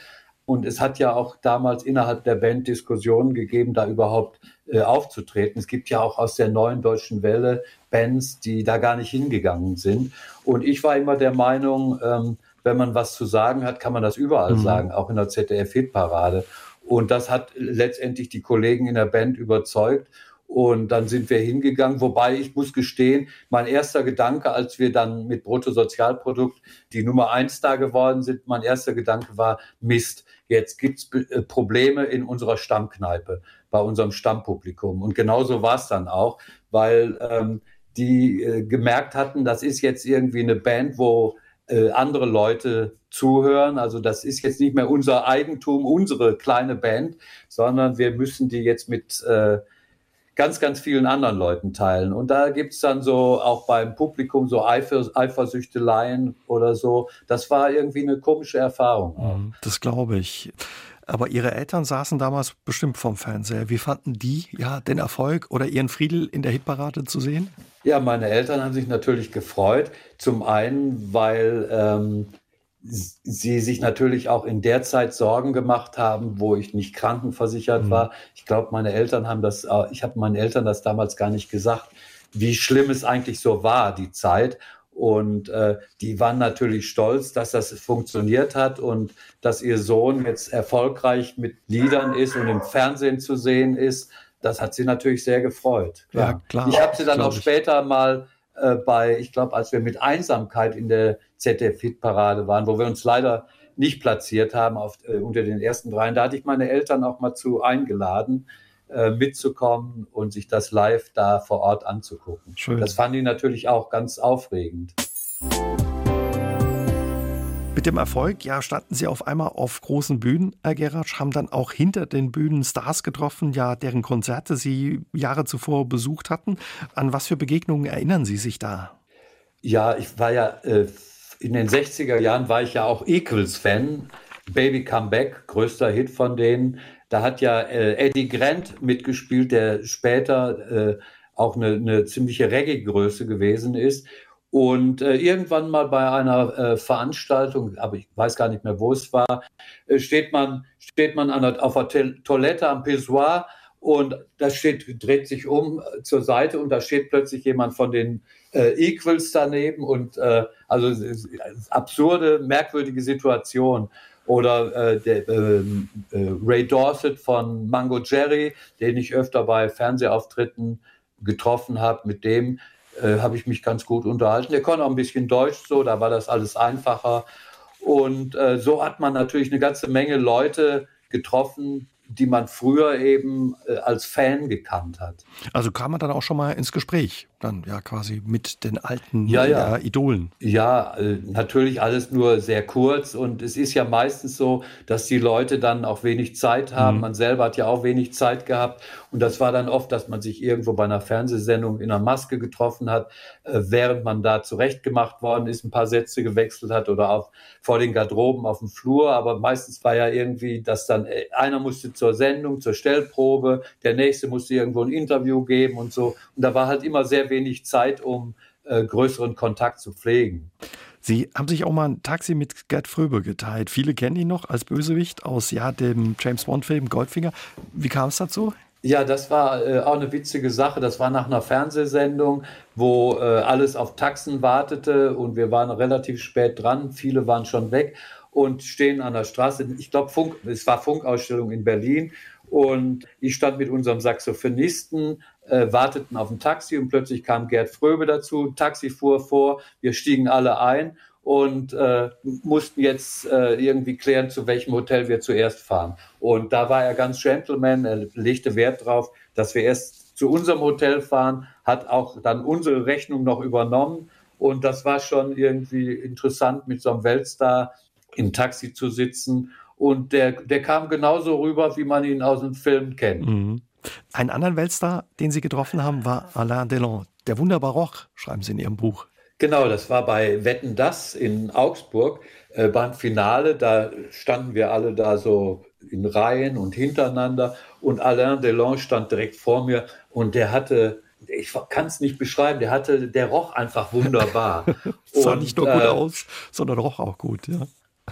Und es hat ja auch damals innerhalb der Band Diskussionen gegeben, da überhaupt äh, aufzutreten. Es gibt ja auch aus der neuen deutschen Welle Bands, die da gar nicht hingegangen sind. Und ich war immer der Meinung, ähm, wenn man was zu sagen hat, kann man das überall mhm. sagen, auch in der ZDF-Hitparade. Und das hat letztendlich die Kollegen in der Band überzeugt. Und dann sind wir hingegangen, wobei ich muss gestehen, mein erster Gedanke, als wir dann mit Bruttosozialprodukt die Nummer eins da geworden sind, mein erster Gedanke war, Mist, jetzt gibt's äh, Probleme in unserer Stammkneipe, bei unserem Stammpublikum. Und genauso war es dann auch, weil ähm, die äh, gemerkt hatten, das ist jetzt irgendwie eine Band, wo äh, andere Leute zuhören. Also das ist jetzt nicht mehr unser Eigentum, unsere kleine Band, sondern wir müssen die jetzt mit äh, ganz, ganz vielen anderen Leuten teilen. Und da gibt es dann so auch beim Publikum so Eifer, Eifersüchteleien oder so. Das war irgendwie eine komische Erfahrung. Mhm, das glaube ich. Aber Ihre Eltern saßen damals bestimmt vorm Fernseher. Wie fanden die ja den Erfolg oder Ihren Friedel in der Hitparade zu sehen? Ja, meine Eltern haben sich natürlich gefreut. Zum einen, weil ähm, sie sich natürlich auch in der Zeit Sorgen gemacht haben, wo ich nicht krankenversichert mhm. war. Ich glaube, meine Eltern haben das, äh, ich habe meinen Eltern das damals gar nicht gesagt, wie schlimm es eigentlich so war, die Zeit. Und äh, die waren natürlich stolz, dass das funktioniert hat und dass ihr Sohn jetzt erfolgreich mit Liedern ist und im Fernsehen zu sehen ist. Das hat sie natürlich sehr gefreut. Ja, ja klar. Ich habe sie dann auch später mal äh, bei, ich glaube, als wir mit Einsamkeit in der ZDF-Hit-Parade waren, wo wir uns leider nicht platziert haben auf, äh, unter den ersten dreien, da hatte ich meine Eltern auch mal zu eingeladen äh, mitzukommen und sich das live da vor Ort anzugucken. Schön. Das fanden die natürlich auch ganz aufregend. Mit dem Erfolg, ja, standen Sie auf einmal auf großen Bühnen, Herr Geratsch, haben dann auch hinter den Bühnen Stars getroffen, ja, deren Konzerte Sie Jahre zuvor besucht hatten. An was für Begegnungen erinnern Sie sich da? Ja, ich war ja äh, in den 60er Jahren war ich ja auch Equals-Fan. Baby Come Back, größter Hit von denen. Da hat ja äh, Eddie Grant mitgespielt, der später äh, auch eine, eine ziemliche Reggae-Größe gewesen ist. Und äh, irgendwann mal bei einer äh, Veranstaltung, aber ich weiß gar nicht mehr, wo es war, äh, steht man, steht man an der, auf der Toilette am Pissoir und da steht, dreht sich um äh, zur Seite und da steht plötzlich jemand von den äh, Equals daneben und äh, also absurde, merkwürdige Situation. Oder äh, der, ähm, äh, Ray Dorset von Mango Jerry, den ich öfter bei Fernsehauftritten getroffen habe, mit dem äh, habe ich mich ganz gut unterhalten. Der konnte auch ein bisschen Deutsch so, da war das alles einfacher. Und äh, so hat man natürlich eine ganze Menge Leute getroffen, die man früher eben äh, als Fan gekannt hat. Also kam man dann auch schon mal ins Gespräch, dann ja quasi mit den alten ja, ja. Äh, Idolen. Ja, äh, natürlich alles nur sehr kurz und es ist ja meistens so, dass die Leute dann auch wenig Zeit haben. Mhm. Man selber hat ja auch wenig Zeit gehabt und das war dann oft, dass man sich irgendwo bei einer Fernsehsendung in einer Maske getroffen hat, äh, während man da zurechtgemacht worden ist, ein paar Sätze gewechselt hat oder auf, vor den Garderoben auf dem Flur. Aber meistens war ja irgendwie, dass dann äh, einer musste zur Sendung, zur Stellprobe, der nächste musste irgendwo ein Interview geben und so. Und da war halt immer sehr wenig Zeit, um äh, größeren Kontakt zu pflegen. Sie haben sich auch mal ein Taxi mit Gerd Fröbe geteilt. Viele kennen ihn noch als Bösewicht aus ja, dem James Bond-Film Goldfinger. Wie kam es dazu? Ja, das war äh, auch eine witzige Sache. Das war nach einer Fernsehsendung, wo äh, alles auf Taxen wartete und wir waren relativ spät dran. Viele waren schon weg und stehen an der Straße. Ich glaube, Funk, es war Funkausstellung in Berlin und ich stand mit unserem Saxophonisten, äh, warteten auf ein Taxi und plötzlich kam Gerd Fröbe dazu. Taxi fuhr vor, wir stiegen alle ein und äh, mussten jetzt äh, irgendwie klären, zu welchem Hotel wir zuerst fahren. Und da war er ganz Gentleman, er legte Wert darauf, dass wir erst zu unserem Hotel fahren, hat auch dann unsere Rechnung noch übernommen. Und das war schon irgendwie interessant, mit so einem Weltstar im Taxi zu sitzen. Und der, der kam genauso rüber, wie man ihn aus dem Film kennt. Mhm. Einen anderen Weltstar, den Sie getroffen haben, war Alain Delon. Der Wunderbaroch, schreiben Sie in Ihrem Buch. Genau, das war bei Wetten das in Augsburg äh, beim Finale. Da standen wir alle da so in Reihen und hintereinander und Alain Delon stand direkt vor mir und der hatte ich kann es nicht beschreiben, der hatte, der roch einfach wunderbar. sah und, nicht nur gut äh, aus, sondern roch auch gut, ja.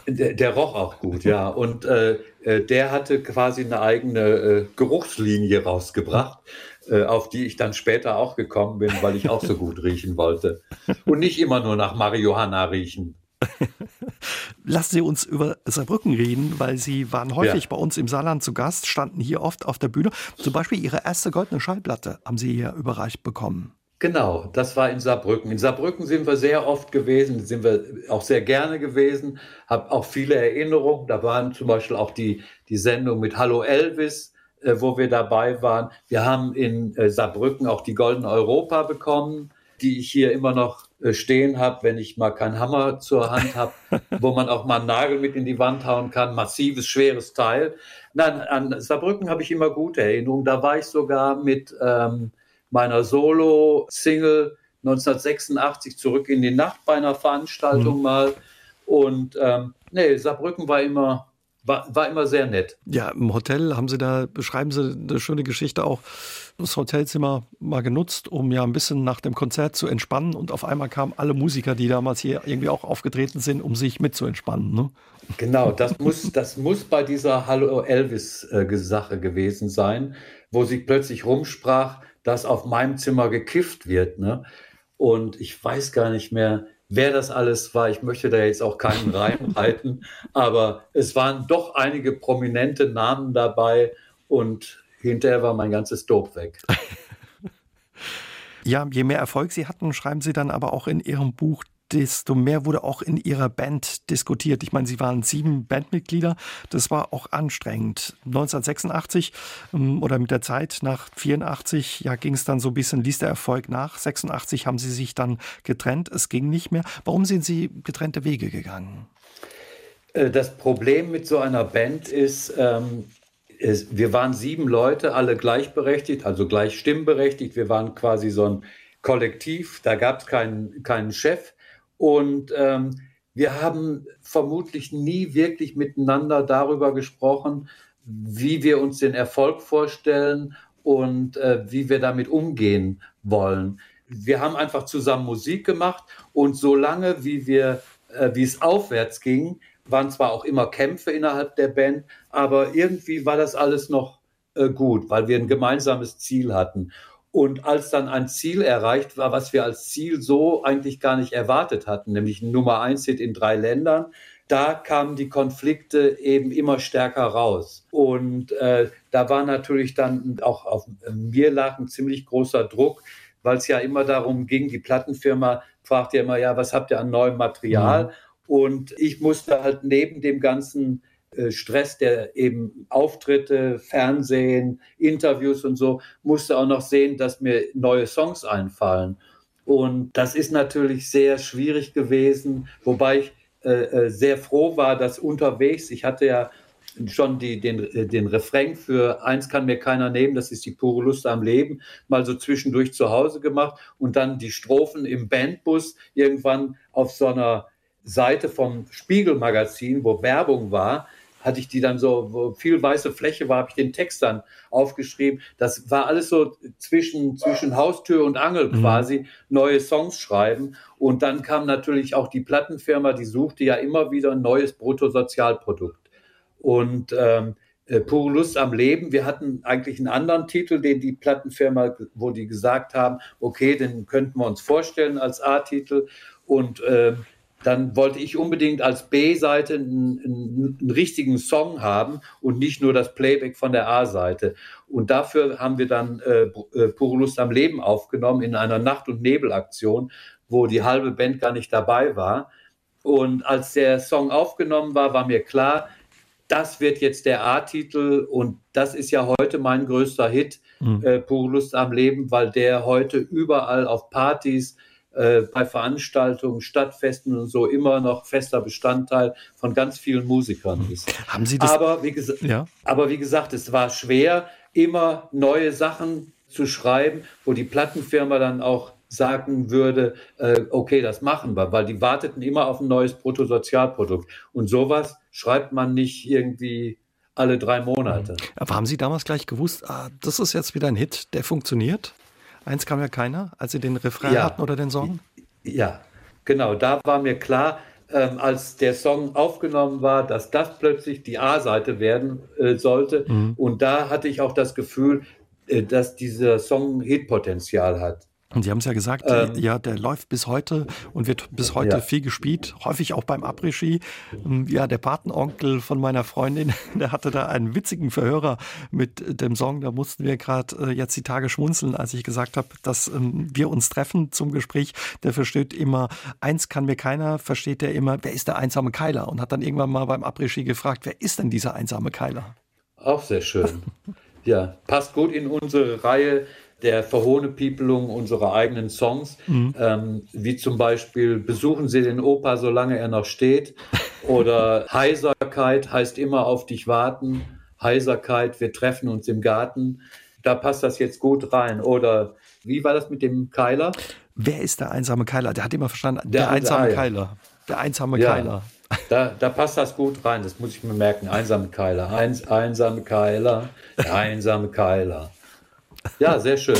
Der, der, roch auch gut, ja. Und äh, äh, der hatte quasi eine eigene äh, Geruchslinie rausgebracht, äh, auf die ich dann später auch gekommen bin, weil ich auch so gut riechen wollte. Und nicht immer nur nach Marihuana riechen. Lassen Sie uns über Saarbrücken reden, weil Sie waren häufig ja. bei uns im Saarland zu Gast, standen hier oft auf der Bühne. Zum Beispiel Ihre erste goldene Schallplatte haben Sie hier überreicht bekommen. Genau, das war in Saarbrücken. In Saarbrücken sind wir sehr oft gewesen, sind wir auch sehr gerne gewesen, habe auch viele Erinnerungen. Da waren zum Beispiel auch die, die Sendung mit Hallo Elvis, äh, wo wir dabei waren. Wir haben in äh, Saarbrücken auch die Goldene Europa bekommen, die ich hier immer noch äh, stehen habe, wenn ich mal keinen Hammer zur Hand habe, wo man auch mal einen Nagel mit in die Wand hauen kann. Massives, schweres Teil. Nein, an Saarbrücken habe ich immer gute Erinnerungen. Da war ich sogar mit... Ähm, meiner Solo-Single 1986 zurück in die Nacht bei einer Veranstaltung mhm. mal. Und ähm, nee, Saarbrücken war immer, war, war immer sehr nett. Ja, im Hotel haben Sie da, beschreiben Sie eine schöne Geschichte auch, das Hotelzimmer mal genutzt, um ja ein bisschen nach dem Konzert zu entspannen. Und auf einmal kamen alle Musiker, die damals hier irgendwie auch aufgetreten sind, um sich mit zu entspannen. Ne? Genau, das muss, das muss bei dieser Hallo Elvis-Sache äh, gewesen sein, wo sie plötzlich rumsprach, dass auf meinem Zimmer gekifft wird. Ne? Und ich weiß gar nicht mehr, wer das alles war. Ich möchte da jetzt auch keinen reinhalten, aber es waren doch einige prominente Namen dabei und hinterher war mein ganzes Dope weg. Ja, je mehr Erfolg Sie hatten, schreiben Sie dann aber auch in Ihrem Buch, desto mehr wurde auch in ihrer Band diskutiert. Ich meine, sie waren sieben Bandmitglieder. Das war auch anstrengend. 1986 ähm, oder mit der Zeit nach 84, ja, ging es dann so ein bisschen, ließ der Erfolg nach. 86 haben sie sich dann getrennt. Es ging nicht mehr. Warum sind sie getrennte Wege gegangen? Äh, das Problem mit so einer Band ist, ähm, wir waren sieben Leute, alle gleichberechtigt, also gleich stimmberechtigt. Wir waren quasi so ein Kollektiv, da gab es keinen, keinen Chef. Und ähm, wir haben vermutlich nie wirklich miteinander darüber gesprochen, wie wir uns den Erfolg vorstellen und äh, wie wir damit umgehen wollen. Wir haben einfach zusammen Musik gemacht und solange wie wir, äh, wie es aufwärts ging, waren zwar auch immer Kämpfe innerhalb der Band, aber irgendwie war das alles noch äh, gut, weil wir ein gemeinsames Ziel hatten. Und als dann ein Ziel erreicht war, was wir als Ziel so eigentlich gar nicht erwartet hatten, nämlich Nummer eins Hit in drei Ländern, da kamen die Konflikte eben immer stärker raus. Und äh, da war natürlich dann auch auf mir lag ein ziemlich großer Druck, weil es ja immer darum ging, die Plattenfirma fragt ja immer, ja, was habt ihr an neuem Material? Mhm. Und ich musste halt neben dem ganzen äh, Stress, der eben Auftritte, Fernsehen, Interviews und so, musste auch noch sehen, dass mir neue Songs einfallen. Und das ist natürlich sehr schwierig gewesen, wobei ich äh, äh, sehr froh war, dass unterwegs, ich hatte ja schon die, den, äh, den Refrain für Eins kann mir keiner nehmen, das ist die pure Lust am Leben, mal so zwischendurch zu Hause gemacht und dann die Strophen im Bandbus irgendwann auf so einer Seite vom Spiegelmagazin, wo Werbung war, hatte ich die dann so, wo viel weiße Fläche war, habe ich den Text dann aufgeschrieben. Das war alles so zwischen, zwischen Haustür und Angel mhm. quasi, neue Songs schreiben. Und dann kam natürlich auch die Plattenfirma, die suchte ja immer wieder ein neues Bruttosozialprodukt. Und ähm, äh, Pure Lust am Leben. Wir hatten eigentlich einen anderen Titel, den die Plattenfirma, wo die gesagt haben, okay, den könnten wir uns vorstellen als A-Titel. Und ähm, dann wollte ich unbedingt als B-Seite einen, einen, einen, richtigen Song haben und nicht nur das Playback von der A-Seite. Und dafür haben wir dann äh, äh, Pure Lust am Leben aufgenommen in einer Nacht- und Nebelaktion, wo die halbe Band gar nicht dabei war. Und als der Song aufgenommen war, war mir klar, das wird jetzt der A-Titel und das ist ja heute mein größter Hit, mhm. äh, Pure Lust am Leben, weil der heute überall auf Partys, äh, bei Veranstaltungen, Stadtfesten und so immer noch fester Bestandteil von ganz vielen Musikern ist. Haben Sie das? Aber wie, ja. aber wie gesagt, es war schwer, immer neue Sachen zu schreiben, wo die Plattenfirma dann auch sagen würde, äh, okay, das machen wir, weil die warteten immer auf ein neues Bruttosozialprodukt. Und sowas schreibt man nicht irgendwie alle drei Monate. Aber haben Sie damals gleich gewusst, ah, das ist jetzt wieder ein Hit, der funktioniert? Eins kam ja keiner, als Sie den Refrain ja. hatten oder den Song? Ja, genau. Da war mir klar, ähm, als der Song aufgenommen war, dass das plötzlich die A-Seite werden äh, sollte. Mhm. Und da hatte ich auch das Gefühl, äh, dass dieser Song Hitpotenzial hat. Und Sie haben es ja gesagt, ähm, ja, der läuft bis heute und wird bis heute ja. viel gespielt, häufig auch beim Après-Ski. Ähm, ja, der Patenonkel von meiner Freundin, der hatte da einen witzigen Verhörer mit dem Song. Da mussten wir gerade äh, jetzt die Tage schmunzeln, als ich gesagt habe, dass ähm, wir uns treffen zum Gespräch. Der versteht immer, eins kann mir keiner, versteht der immer, wer ist der einsame Keiler? Und hat dann irgendwann mal beim Après-Ski gefragt, wer ist denn dieser einsame Keiler? Auch sehr schön. ja, passt gut in unsere Reihe der Verhohnepiepelung unserer eigenen Songs, mhm. ähm, wie zum Beispiel Besuchen Sie den Opa, solange er noch steht, oder Heiserkeit heißt immer auf dich warten, Heiserkeit, wir treffen uns im Garten. Da passt das jetzt gut rein. Oder wie war das mit dem Keiler? Wer ist der einsame Keiler? Der hat immer verstanden, der, der einsame ah, ja. Keiler. Der einsame ja. Keiler. Da, da, passt das gut rein, das muss ich mir merken. Einsame Keiler, Eins, einsame Keiler, der einsame Keiler. Ja, sehr schön.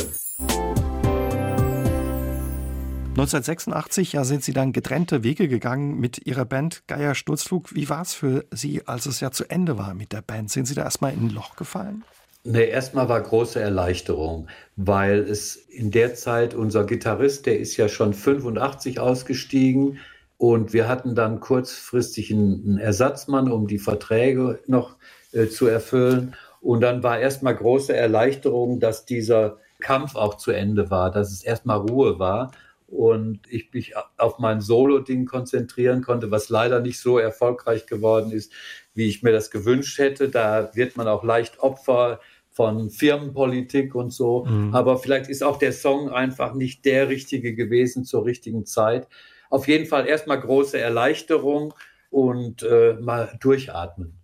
1986 ja, sind Sie dann getrennte Wege gegangen mit Ihrer Band Geier Sturzflug. Wie war es für Sie, als es ja zu Ende war mit der Band? Sind Sie da erstmal in ein Loch gefallen? Nee, erstmal war große Erleichterung, weil es in der Zeit unser Gitarrist, der ist ja schon 85 ausgestiegen und wir hatten dann kurzfristig einen, Ersatzmann, um die Verträge noch äh, zu erfüllen. Und dann war erstmal große Erleichterung, dass dieser Kampf auch zu Ende war, dass es erstmal Ruhe war und ich mich auf mein Solo-Ding konzentrieren konnte, was leider nicht so erfolgreich geworden ist, wie ich mir das gewünscht hätte. Da wird man auch leicht Opfer von Firmenpolitik und so. Mhm. Aber vielleicht ist auch der Song einfach nicht der richtige gewesen zur richtigen Zeit. Auf jeden Fall erstmal große Erleichterung und äh, mal durchatmen.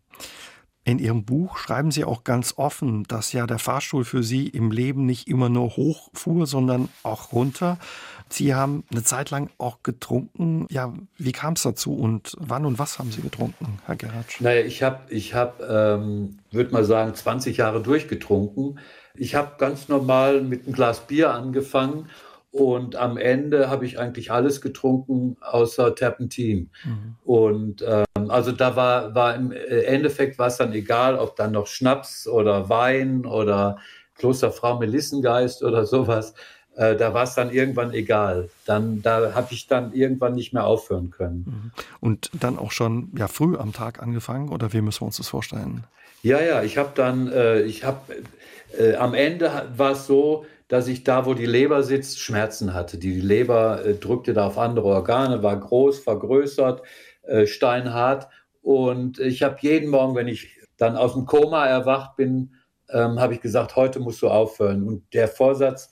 In Ihrem Buch schreiben Sie auch ganz offen, dass ja der Fahrstuhl für Sie im Leben nicht immer nur hoch fuhr, sondern auch runter. Sie haben eine Zeit lang auch getrunken. Ja, wie kam es dazu und wann und was haben Sie getrunken, Herr Geratsch? Naja, ich habe, ich hab, ähm, würde mal sagen, 20 Jahre durchgetrunken. Ich habe ganz normal mit einem Glas Bier angefangen und am Ende habe ich eigentlich alles getrunken außer Terpentin. Mhm. Und ähm, also da war, war im Endeffekt war es dann egal, ob dann noch Schnaps oder Wein oder Klosterfrau Melissengeist oder sowas. Äh, da war es dann irgendwann egal. Dann, da habe ich dann irgendwann nicht mehr aufhören können. Mhm. Und dann auch schon ja, früh am Tag angefangen oder wie müssen wir uns das vorstellen? Ja, ja, ich habe dann, äh, ich habe, äh, am Ende war es so, dass ich da, wo die Leber sitzt, Schmerzen hatte. Die Leber äh, drückte da auf andere Organe, war groß, vergrößert, äh, steinhart. Und ich habe jeden Morgen, wenn ich dann aus dem Koma erwacht bin, ähm, habe ich gesagt, heute musst du aufhören. Und der Vorsatz,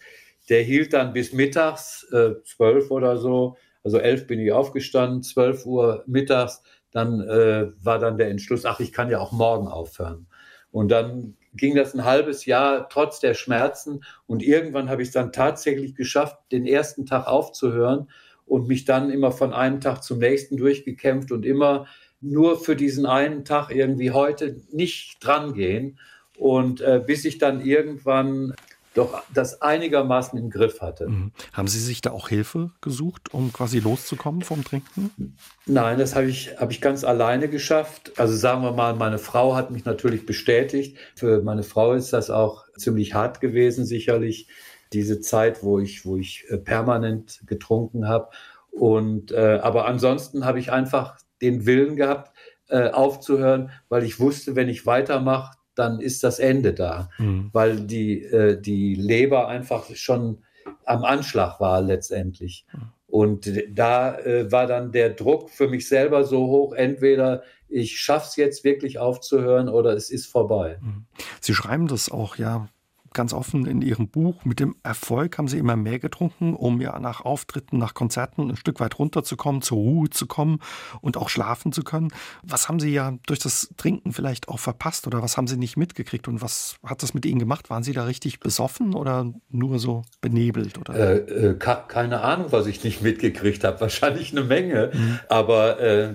der hielt dann bis mittags, äh, zwölf oder so. Also elf bin ich aufgestanden, zwölf Uhr mittags. Dann äh, war dann der Entschluss, ach, ich kann ja auch morgen aufhören. Und dann ging das ein halbes Jahr trotz der Schmerzen. Und irgendwann habe ich es dann tatsächlich geschafft, den ersten Tag aufzuhören und mich dann immer von einem Tag zum nächsten durchgekämpft und immer nur für diesen einen Tag irgendwie heute nicht drangehen. Und äh, bis ich dann irgendwann doch das einigermaßen im Griff hatte. Mhm. Haben Sie sich da auch Hilfe gesucht, um quasi loszukommen vom Trinken? Nein, das habe ich, habe ich ganz alleine geschafft. Also sagen wir mal, meine Frau hat mich natürlich bestätigt. Für meine Frau ist das auch ziemlich hart gewesen, sicherlich, diese Zeit, wo ich, wo ich äh, permanent getrunken habe. Und äh, aber ansonsten habe ich einfach den Willen gehabt, äh, aufzuhören, weil ich wusste, wenn ich weitermache, dann ist das Ende da, mhm. weil die, äh, die Leber einfach schon am Anschlag war letztendlich. Und da äh, war dann der Druck für mich selber so hoch, entweder ich schaffe es jetzt wirklich aufzuhören oder es ist vorbei. Mhm. Sie schreiben das auch, ja, ganz offen in Ihrem Buch, mit dem Erfolg haben Sie immer mehr getrunken, um ja nach Auftritten, nach Konzerten ein Stück weit runterzukommen, zur Ruhe zu kommen und auch schlafen zu können. Was haben Sie ja durch das Trinken vielleicht auch verpasst oder was haben Sie nicht mitgekriegt und was hat das mit Ihnen gemacht? Waren Sie da richtig besoffen oder nur so benebelt? Oder? Äh, äh, keine Ahnung, was ich nicht mitgekriegt habe. Wahrscheinlich eine Menge, mhm. aber äh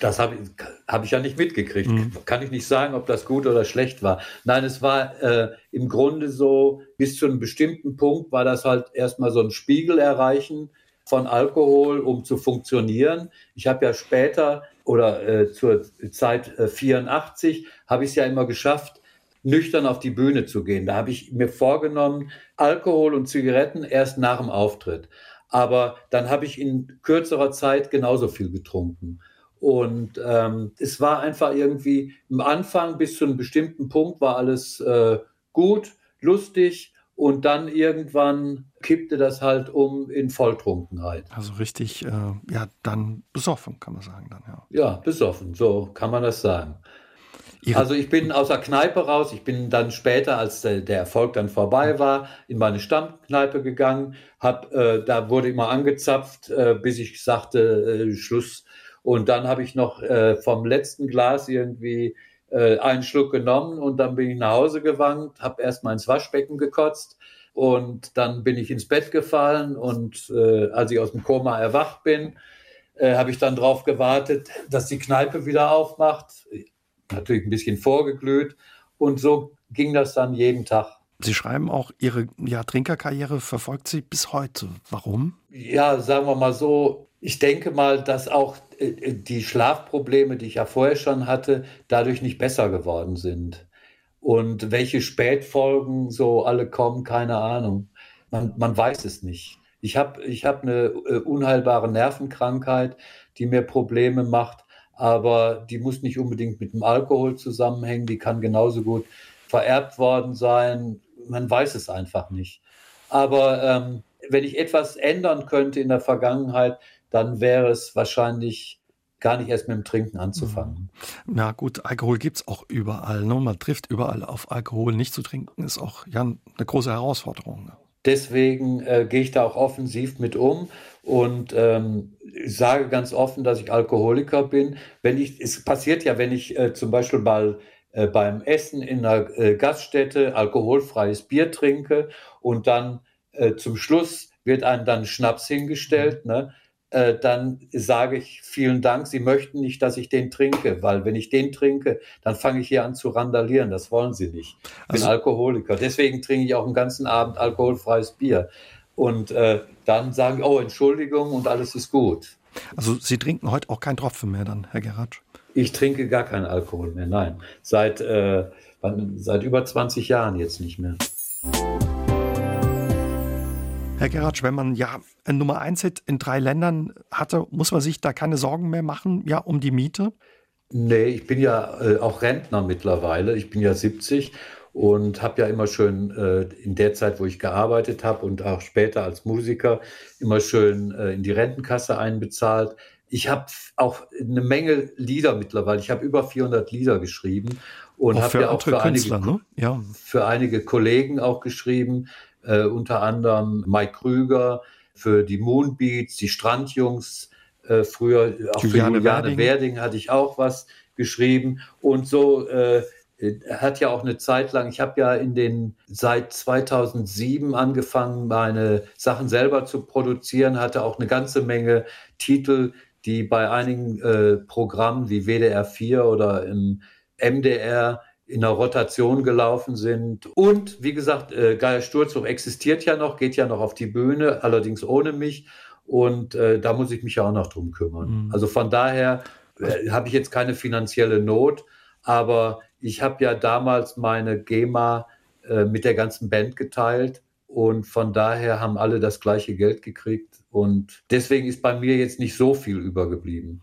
das habe ich, hab ich ja nicht mitgekriegt. Mhm. Kann ich nicht sagen, ob das gut oder schlecht war. Nein, es war äh, im Grunde so, bis zu einem bestimmten Punkt war das halt erstmal so ein Spiegel erreichen von Alkohol, um zu funktionieren. Ich habe ja später oder äh, zur Zeit äh, 84 habe ich es ja immer geschafft, nüchtern auf die Bühne zu gehen. Da habe ich mir vorgenommen, Alkohol und Zigaretten erst nach dem Auftritt. Aber dann habe ich in kürzerer Zeit genauso viel getrunken. Und ähm, es war einfach irgendwie im Anfang bis zu einem bestimmten Punkt war alles äh, gut, lustig und dann irgendwann kippte das halt um in Volltrunkenheit. Also richtig, äh, ja, dann besoffen, kann man sagen dann, ja. Ja, besoffen, so kann man das sagen. Ihre also ich bin aus der Kneipe raus, ich bin dann später, als der, der Erfolg dann vorbei war, in meine Stammkneipe gegangen, hab, äh, da wurde immer angezapft, äh, bis ich sagte, äh, Schluss, und dann habe ich noch äh, vom letzten Glas irgendwie äh, einen Schluck genommen und dann bin ich nach Hause gewankt, habe erstmal ins Waschbecken gekotzt und dann bin ich ins Bett gefallen und äh, als ich aus dem Koma erwacht bin, äh, habe ich dann darauf gewartet, dass die Kneipe wieder aufmacht. Natürlich ein bisschen vorgeglüht und so ging das dann jeden Tag. Sie schreiben auch, Ihre ja, Trinkerkarriere verfolgt Sie bis heute. Warum? Ja, sagen wir mal so, ich denke mal, dass auch äh, äh, die Schlafprobleme, die ich ja vorher schon hatte, dadurch nicht besser geworden sind. Und welche Spätfolgen so alle kommen, keine Ahnung. Man, man weiß es nicht. Ich habe ich hab eine äh, unheilbare Nervenkrankheit, die mir Probleme macht, aber die muss nicht unbedingt mit dem Alkohol zusammenhängen. Die kann genauso gut vererbt worden sein. Man weiß es einfach nicht. Aber ähm, wenn ich etwas ändern könnte in der Vergangenheit, dann wäre es wahrscheinlich gar nicht erst mit dem Trinken anzufangen. Mhm. Na gut, Alkohol gibt es auch überall. Ne? Man trifft überall auf Alkohol. Nicht zu trinken ist auch ja, eine große Herausforderung. Ne? Deswegen äh, gehe ich da auch offensiv mit um und ähm, sage ganz offen, dass ich Alkoholiker bin. Wenn ich, es passiert ja, wenn ich äh, zum Beispiel mal äh, beim Essen in einer äh, Gaststätte alkoholfreies Bier trinke und dann äh, zum Schluss wird einem dann Schnaps hingestellt, mhm. ne? Äh, dann sage ich vielen Dank, Sie möchten nicht, dass ich den trinke, weil wenn ich den trinke, dann fange ich hier an zu randalieren. Das wollen Sie nicht. Ich bin also, Alkoholiker. Deswegen trinke ich auch einen ganzen Abend alkoholfreies Bier. Und äh, dann sagen, oh, Entschuldigung und alles ist gut. Also Sie trinken heute auch keinen Tropfen mehr dann, Herr Geratsch? Ich trinke gar keinen Alkohol mehr, nein. Seit, äh, seit über 20 Jahren jetzt nicht mehr. Herr Geratsch, wenn man ja ein Nummer 1 Hit in drei Ländern hatte, muss man sich da keine Sorgen mehr machen, ja, um die Miete? Nee, ich bin ja äh, auch Rentner mittlerweile. Ich bin ja 70 und habe ja immer schön äh, in der Zeit, wo ich gearbeitet habe und auch später als Musiker immer schön äh, in die Rentenkasse einbezahlt. Ich habe auch eine Menge Lieder mittlerweile. Ich habe über 400 Lieder geschrieben und habe ja auch für einige, ne? ja. für einige Kollegen auch geschrieben äh, unter anderem Mike Krüger, für die Moonbeats, die Strandjungs, äh, früher auch Juliane für Juliane Werding. Hatte ich auch was geschrieben und so äh, hat ja auch eine Zeit lang, ich habe ja in den seit 2007 angefangen, meine Sachen selber zu produzieren, hatte auch eine ganze Menge Titel, die bei einigen äh, Programmen wie WDR 4 oder im MDR in der Rotation gelaufen sind. Und wie gesagt, äh, Geier Sturzhof existiert ja noch, geht ja noch auf die Bühne, allerdings ohne mich. Und äh, da muss ich mich ja auch noch drum kümmern. Mhm. Also von daher äh, habe ich jetzt keine finanzielle Not, aber ich habe ja damals meine GEMA äh, mit der ganzen Band geteilt. Und von daher haben alle das gleiche Geld gekriegt. Und deswegen ist bei mir jetzt nicht so viel übergeblieben.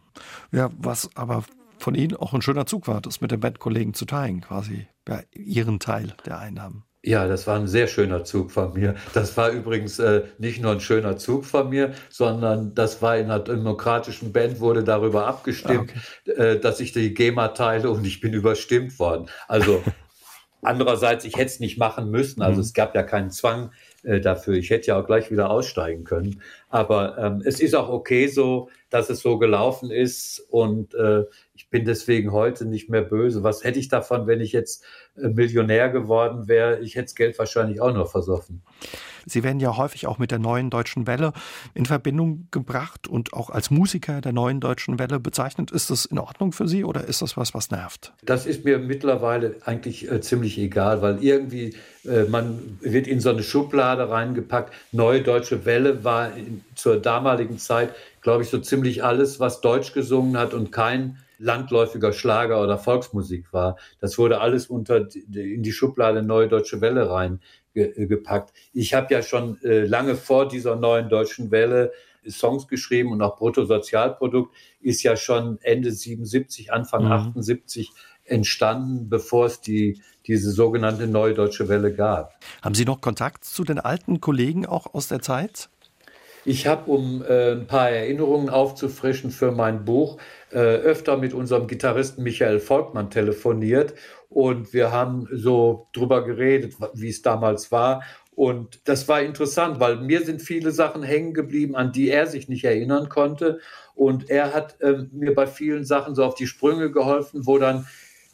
Ja, was aber von Ihnen auch ein schöner Zug war, das mit den Bandkollegen zu teilen, quasi bei Ihren Teil der Einnahmen. Ja, das war ein sehr schöner Zug von mir. Das war übrigens äh, nicht nur ein schöner Zug von mir, sondern das war in einer demokratischen Band, wurde darüber abgestimmt, ah, okay. äh, dass ich die GEMA teile und ich bin überstimmt worden. Also andererseits, ich hätte es nicht machen müssen. Also mhm. es gab ja keinen Zwang äh, dafür. Ich hätte ja auch gleich wieder aussteigen können. Aber ähm, es ist auch okay so, dass es so gelaufen ist und äh, ich bin deswegen heute nicht mehr böse. Was hätte ich davon, wenn ich jetzt äh, Millionär geworden wäre? Ich hätte das Geld wahrscheinlich auch noch versoffen. Sie werden ja häufig auch mit der neuen deutschen Welle in Verbindung gebracht und auch als Musiker der neuen deutschen Welle bezeichnet. Ist das in Ordnung für Sie oder ist das was, was nervt? Das ist mir mittlerweile eigentlich äh, ziemlich egal, weil irgendwie äh, man wird in so eine Schublade reingepackt. Neue deutsche Welle war in, zur damaligen Zeit, glaube ich, so ziemlich alles, was Deutsch gesungen hat und kein landläufiger Schlager oder Volksmusik war. Das wurde alles unter in die Schublade Neue Deutsche Welle reingepackt. Ich habe ja schon äh, lange vor dieser neuen deutschen Welle Songs geschrieben und auch Bruttosozialprodukt ist ja schon Ende 77, Anfang mhm. 78 entstanden, bevor es die, diese sogenannte Neue Deutsche Welle gab. Haben Sie noch Kontakt zu den alten Kollegen auch aus der Zeit? Ich habe, um äh, ein paar Erinnerungen aufzufrischen für mein Buch, äh, öfter mit unserem Gitarristen Michael Volkmann telefoniert und wir haben so drüber geredet, wie es damals war. Und das war interessant, weil mir sind viele Sachen hängen geblieben, an die er sich nicht erinnern konnte. Und er hat äh, mir bei vielen Sachen so auf die Sprünge geholfen, wo dann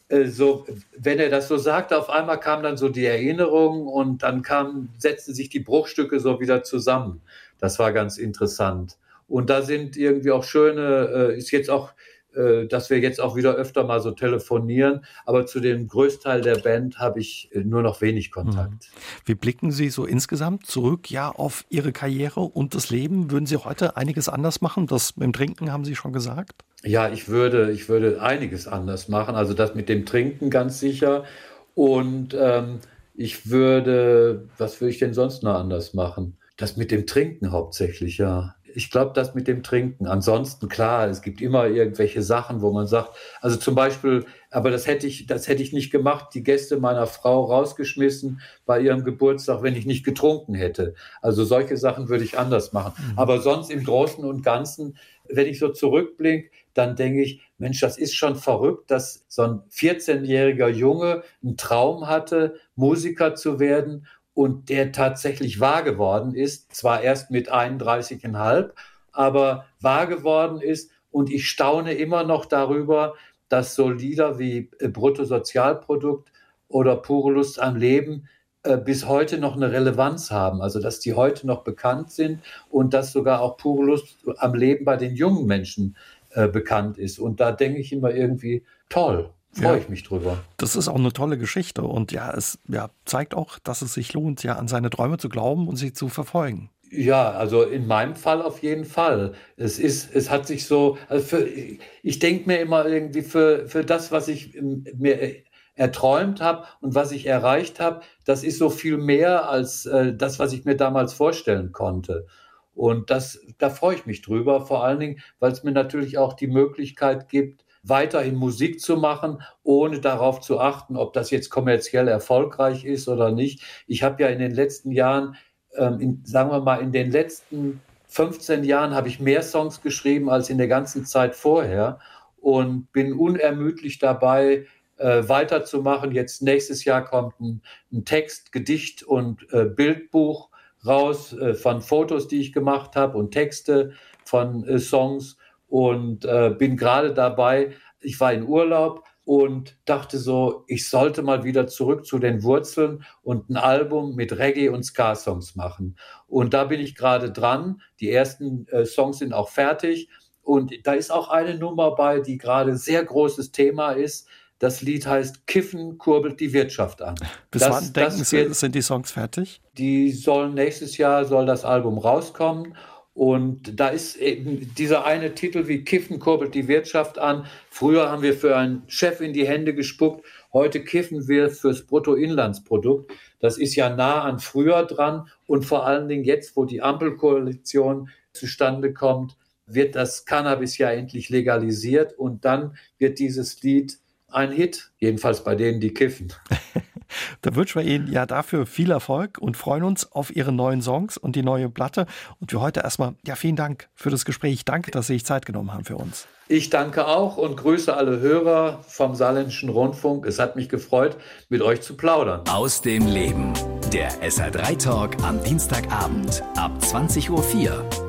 äh, so, wenn er das so sagte, auf einmal kam dann so die Erinnerung und dann kam, setzten sich die Bruchstücke so wieder zusammen. Das war ganz interessant. Und da sind irgendwie auch schöne, äh, ist jetzt auch, dass wir jetzt auch wieder öfter mal so telefonieren. Aber zu dem Größteil der Band habe ich äh, nur noch wenig Kontakt. Mhm. Wie blicken Sie so insgesamt zurück, ja, auf Ihre Karriere und das Leben? Würden Sie heute einiges anders machen? Das mit dem Trinken haben Sie schon gesagt? Ja, ich würde, ich würde einiges anders machen. Also das mit dem Trinken ganz sicher. Und ähm, ich würde, was würde ich denn sonst noch anders machen? Das mit dem Trinken hauptsächlich, ja. Ich glaube, das mit dem Trinken. Ansonsten, klar, es gibt immer irgendwelche Sachen, wo man sagt, also zum Beispiel, aber das hätte ich, das hätte ich nicht gemacht, die Gäste meiner Frau rausgeschmissen bei ihrem Geburtstag, wenn ich nicht getrunken hätte. Also solche Sachen würde ich anders machen. Mhm. Aber sonst im Großen und Ganzen, wenn ich so zurückblicke, dann denke ich, Mensch, das ist schon verrückt, dass so ein 14-jähriger Junge einen Traum hatte, Musiker zu werden und der tatsächlich wahr geworden ist, zwar erst mit 31,5, aber wahr geworden ist. Und ich staune immer noch darüber, dass so Lieder wie äh, Bruttosozialprodukt oder Pure Lust am Leben äh, bis heute noch eine Relevanz haben, also dass die heute noch bekannt sind und dass sogar auch Pure Lust am Leben bei den jungen Menschen äh, bekannt ist. Und da denke ich immer irgendwie, toll, freue ja, ich mich drüber. Das ist auch eine tolle Geschichte und ja, es ja, zeigt auch, dass es sich lohnt, ja an seine Träume zu glauben und sie zu verfolgen. Ja, also in meinem Fall auf jeden Fall. Es ist, es hat sich so, also für, ich denke mir immer irgendwie für, für das, was ich mir erträumt habe und was ich erreicht habe, das ist so viel mehr als äh, das, was ich mir damals vorstellen konnte. Und das, da freue ich mich drüber, vor allen Dingen, weil es mir natürlich auch die Möglichkeit gibt, weiterhin Musik zu machen, ohne darauf zu achten, ob das jetzt kommerziell erfolgreich ist oder nicht. Ich habe ja in den letzten Jahren ähm, in, sagen wir mal, in den letzten 15 Jahren habe ich mehr Songs geschrieben als in der ganzen Zeit vorher und bin unermüdlich dabei, äh, weiterzumachen. Jetzt nächstes Jahr kommt ein, ein Text, Gedicht und äh, Bildbuch raus äh, von Fotos, die ich gemacht habe und Texte von äh, Songs und äh, bin gerade dabei. Ich war in Urlaub, und dachte so, ich sollte mal wieder zurück zu den Wurzeln und ein Album mit Reggae und Ska-Songs machen. Und da bin ich gerade dran. Die ersten äh, Songs sind auch fertig. Und da ist auch eine Nummer bei, die gerade sehr großes Thema ist. Das Lied heißt Kiffen kurbelt die Wirtschaft an. Bis das, wann denken Sie, sind die Songs fertig? Die sollen nächstes Jahr soll das Album rauskommen und da ist eben dieser eine Titel wie Kiffen kurbelt die Wirtschaft an. Früher haben wir für einen Chef in die Hände gespuckt. Heute kiffen wir fürs Bruttoinlandsprodukt. Das ist ja nah an früher dran. Und vor allen Dingen jetzt, wo die Ampelkoalition zustande kommt, wird das Cannabis ja endlich legalisiert. Und dann wird dieses Lied ein Hit. Jedenfalls bei denen, die kiffen. Da wünschen wir Ihnen ja dafür viel Erfolg und freuen uns auf Ihre neuen Songs und die neue Platte. Und für heute erstmal, ja, vielen Dank für das Gespräch. Danke, dass Sie sich Zeit genommen haben für uns. Ich danke auch und grüße alle Hörer vom Saarländischen Rundfunk. Es hat mich gefreut, mit euch zu plaudern. Aus dem Leben. Der SR3 Talk am Dienstagabend ab 20.04 Uhr